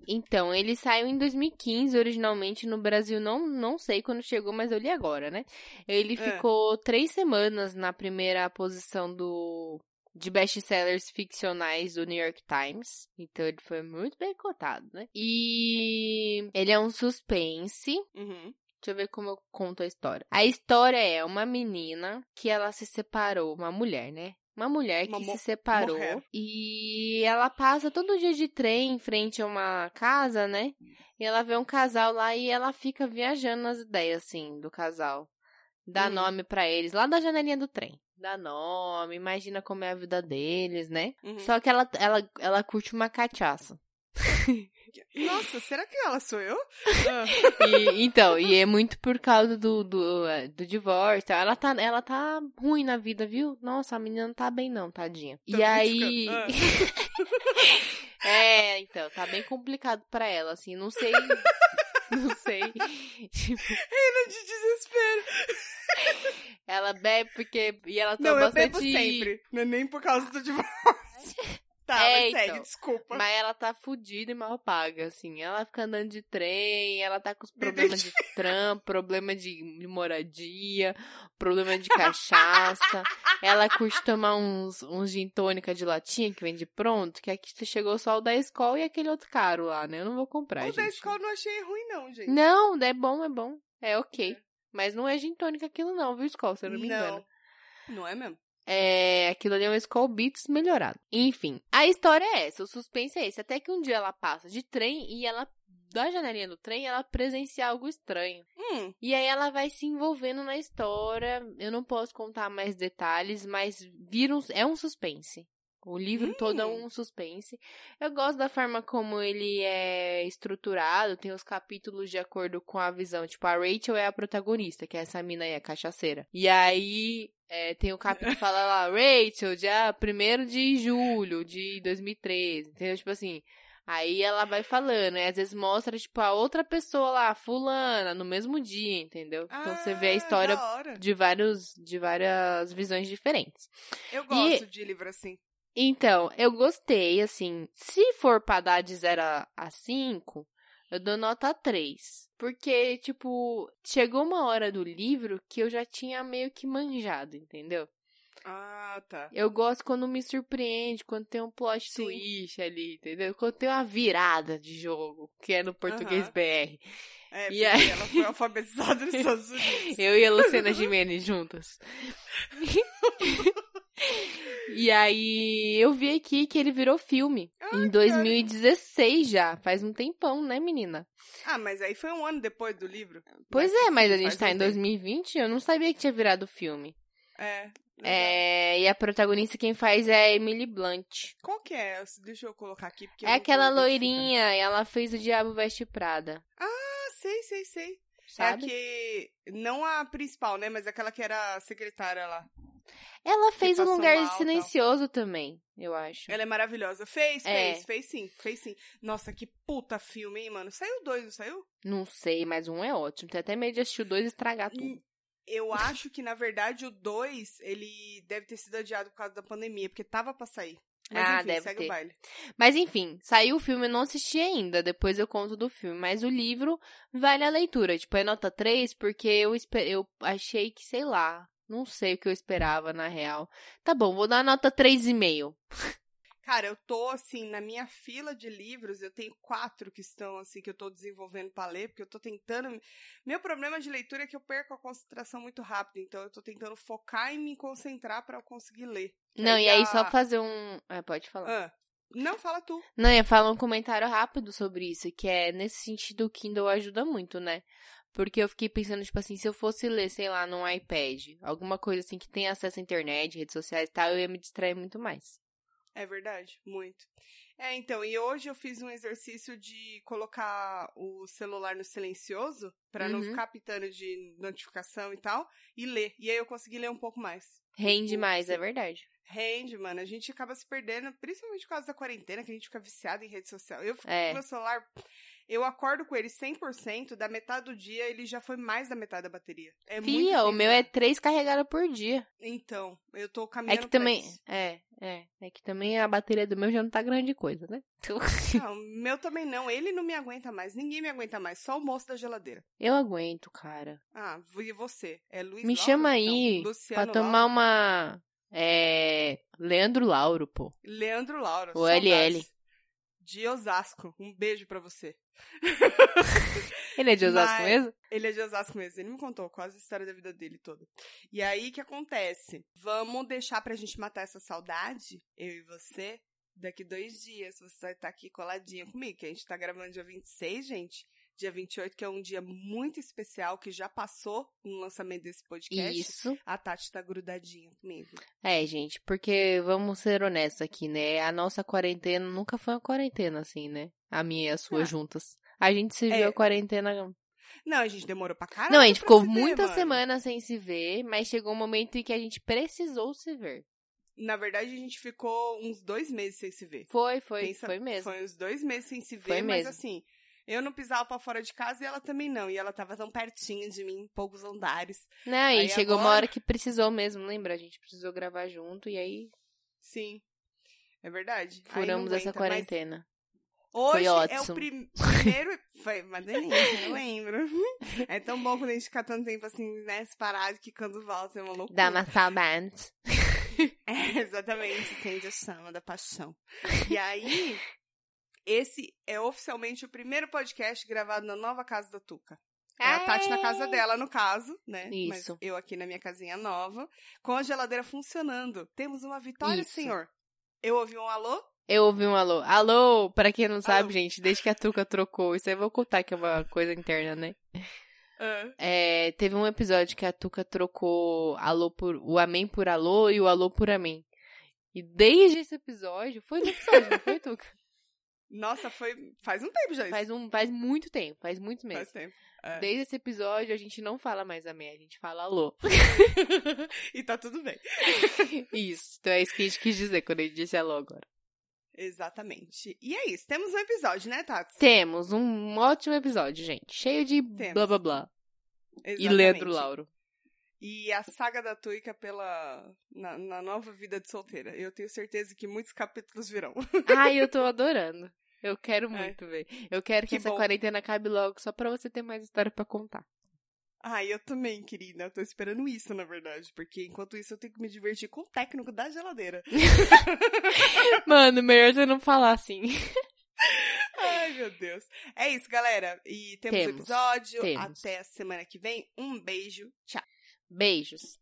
Então, ele saiu em 2015, originalmente no Brasil, não, não sei quando chegou, mas eu li agora, né? Ele É. ficou três semanas na primeira posição do de best-sellers ficcionais do New York Times. Então ele foi muito bem cotado, né? E ele é um suspense. Uhum. Deixa eu ver como eu conto a história. A história é uma menina que ela se separou, uma mulher, né? Uma mulher que Uma se separou mulher. e ela passa todo dia de trem em frente a uma casa, né? E ela vê um casal lá e ela fica viajando nas ideias, assim, do casal. Dá Hum. nome pra eles, lá da janelinha do trem. Dá nome, imagina como é a vida deles, né? Uhum. Só que ela, ela, ela curte uma cachaça. Nossa, será que ela sou eu? Ah, E, então, e é muito por causa do, do, eh, do divórcio. Ela tá, ela tá ruim na vida, viu? Nossa, a menina não tá bem não, tadinha. Tô e aí... criticando. é, então, tá bem complicado pra ela, assim, não sei... Não sei. Tipo, Reina de desespero. ela bebe porque... E ela toma Não, eu bastante... bebo sempre. Não é nem por causa do divórcio. Tá, É, mas segue, então. desculpa. Mas ela tá fudida e mal paga, assim. Ela fica andando de trem, ela tá com os problemas de trampo, problema de moradia, problema de cachaça. ela tomar uns, uns gin tônica de latinha que vende pronto, que aqui chegou só o da escola e aquele outro caro lá, né? Eu não vou comprar, o gente. da escola eu não achei ruim, não, gente. Não, é bom, é bom. É ok. É. Mas não é gin tônica aquilo não, viu, escola? Se eu não me engano. Não. Não é mesmo? É, aquilo ali é um Skull Beats melhorado. Enfim, a história é essa, o suspense é esse. Até que um dia ela passa de trem e ela, da janelinha do trem, ela presencia algo estranho. Hum, E aí ela vai se envolvendo na história. Eu não posso contar mais detalhes, mas vira um, é um suspense. O livro todo é Hum. um suspense. Eu gosto da forma como ele é estruturado, tem os capítulos de acordo com a visão. Tipo, a Rachel é a protagonista, que é essa mina aí, a cachaceira. E aí é, tem o capítulo que fala lá, Rachel, dia 1 de julho de 2013. Entendeu? Tipo assim. Aí ela vai falando, e às vezes mostra, tipo, a outra pessoa lá, fulana, no mesmo dia, entendeu? Então você vê a ah, história de vários de várias visões diferentes. Eu gosto de livro assim. Então, eu gostei, assim, se for pra dar de 0 a 5, eu dou nota 3. Porque, tipo, chegou uma hora do livro que eu já tinha meio que manjado, entendeu? Ah, tá. Eu gosto quando me surpreende, quando tem um plot Sim. twist ali, entendeu? Quando tem uma virada de jogo, que é no português. BR. É, E porque aí- ela foi alfabetizada nos Estados Unidos. Eu e a Luciana Gimenez juntas. e aí, eu vi aqui que ele virou filme. Ah, em que 2016 já. Faz um tempão, né, menina? Ah, mas aí foi um ano depois do livro. Pois é, mas a gente faz tá um em tempo. 2020 eu não sabia que tinha virado filme. É. legal. É, e a protagonista quem faz é a Emily Blunt. Qual que é? Deixa eu colocar aqui. É aquela identificando. loirinha, ela fez o Diabo Veste Prada. Ah, sei, sei, sei. Sabe? É a que. Não a principal, né? Mas aquela que era a secretária lá. Ela fez um lugar mal, tal. silencioso também, eu acho. Ela é maravilhosa. Fez, É. fez, fez sim, fez sim. Nossa, que puta filme, hein, mano? Saiu dois, não saiu? Não sei, mas um é ótimo. Tem até medo de assistir o dois e estragar tudo. Hum, Eu acho que, na verdade, o 2, ele deve ter sido adiado por causa da pandemia, porque tava pra sair. Mas Ah, enfim, deve ter. o baile. Mas enfim, saiu o filme, eu não assisti ainda, depois eu conto do filme. Mas o livro vale a leitura. Tipo, é nota 3 porque eu, eu achei que, sei lá, não sei o que eu esperava na real. Tá bom, vou dar nota 3,5. Cara, eu tô, assim, na minha fila de livros, eu tenho quatro que estão, assim, que eu tô desenvolvendo pra ler, porque eu tô tentando... Meu problema de leitura é que eu perco a concentração muito rápido, então eu tô tentando focar e me concentrar pra eu conseguir ler. Não, e aí a- só fazer um. É, pode falar. Ah, não, fala tu. Não, ia falar um comentário rápido sobre isso, que é nesse sentido o Kindle ajuda muito, né? Porque eu fiquei pensando, tipo assim, se eu fosse ler, sei lá, num iPad, alguma coisa assim que tem acesso à internet, redes sociais e tal, eu ia me distrair muito mais. É verdade, muito. É, então, e hoje eu fiz um exercício de colocar o celular no silencioso, pra não Uhum. ficar pitando de notificação e tal, e ler. E aí eu consegui ler um pouco mais. Rende Tipo, mais, sim. é verdade. Rende, mano. A gente acaba se perdendo, principalmente por causa da quarentena, que a gente fica viciado em rede social. Eu fico É. com meu celular. Eu acordo com ele 100%, da metade do dia ele já foi mais da metade da bateria. É muito Fia, o meu é três carregadas por dia. Então, eu tô É caminhando que pra também. isso. É, é. É que também a bateria do meu já não tá grande coisa, né? Então, Não, o meu também não. Ele não me aguenta mais. Ninguém me aguenta mais. Só o moço da geladeira. eu aguento, cara. Ah, e você? É Luiz Me Lauro? chama Não, aí Luciano pra tomar Lauro. uma. É. Leandro Lauro, pô. Leandro Lauro. O. LL. De Osasco. Um beijo pra você. Ele é de Osasco Mas- mesmo? Ele é de Osasco mesmo. Ele me contou quase a história da vida dele toda. E aí, o que acontece? Vamos deixar pra gente matar essa saudade, eu e você, daqui dois dias. Você vai estar aqui coladinha comigo, que a gente tá gravando dia 26, gente. Dia 28, que é um dia muito especial, que já passou no lançamento desse podcast. Isso. A Tati tá grudadinha comigo. É, gente, porque vamos ser honestos aqui, né? A nossa quarentena nunca foi uma quarentena assim, né? A minha e a sua Ah. juntas. A gente se É. viu a quarentena. Não, a gente demorou pra caralho. Não, a gente ficou se muitas semanas sem se ver, mas chegou um momento em que a gente precisou se ver. Na verdade, a gente ficou uns dois meses sem se ver. Foi, foi, Pensa- foi mesmo. Foi uns dois meses sem se ver, Foi mas mesmo. assim, eu não pisava pra fora de casa e ela também não. E ela tava tão pertinho de mim, poucos andares. Não, e Aí chegou uma agora- hora que precisou mesmo, lembra? A gente precisou gravar junto e aí Sim. É verdade. Furamos essa aguenta, quarentena. Hoje é o prim- primeiro. Foi uma delícia, eu lembro. É tão bom quando a gente fica tanto tempo assim, né, separado, que quando volta é uma loucura. Dá uma saudade. É, exatamente, acende a chama da paixão. E aí, esse é oficialmente o primeiro podcast gravado na nova casa da Tuca. É a Tati na casa dela, no caso, né? Isso. Mas eu aqui na minha casinha nova, com a geladeira funcionando. Temos uma vitória, Isso. senhor. Eu ouvi um alô? Eu ouvi um alô. Alô, pra quem não sabe, Alô. gente, desde que a Tuca trocou, isso aí eu vou contar que é uma coisa interna, né? Ah, É, teve um episódio que a Tuca trocou alô por, o amém por alô e o alô por amém. E desde esse episódio, foi no episódio, não foi, Tuca? Nossa, foi. Faz um tempo já isso. Faz, um, faz muito tempo, faz muito mesmo. Faz tempo. É. Desde esse episódio, a gente não fala mais amém, a gente fala alô. e tá tudo bem. Isso, então é isso que a gente quis dizer quando a gente disse alô agora. Exatamente. E é isso. Temos um episódio, né, Tati? Temos um ótimo episódio, gente. Cheio de Temos. blá blá blá. E Exatamente. Leandro Lauro. E a saga da Tuica pela na, na nova vida de solteira. Eu tenho certeza que muitos capítulos virão. Ai, eu tô adorando. Eu quero É. muito ver. Eu quero que, Que essa bom. quarentena acabe logo, só pra você ter mais história pra contar. Ah, eu também, querida. Eu tô esperando isso, na verdade. Porque enquanto isso eu tenho que me divertir com o técnico da geladeira. Mano, melhor você não falar assim. Ai, meu Deus. É isso, galera. E temos, Temos, episódio. temos. Até a semana que vem. Um beijo. Tchau. Beijos.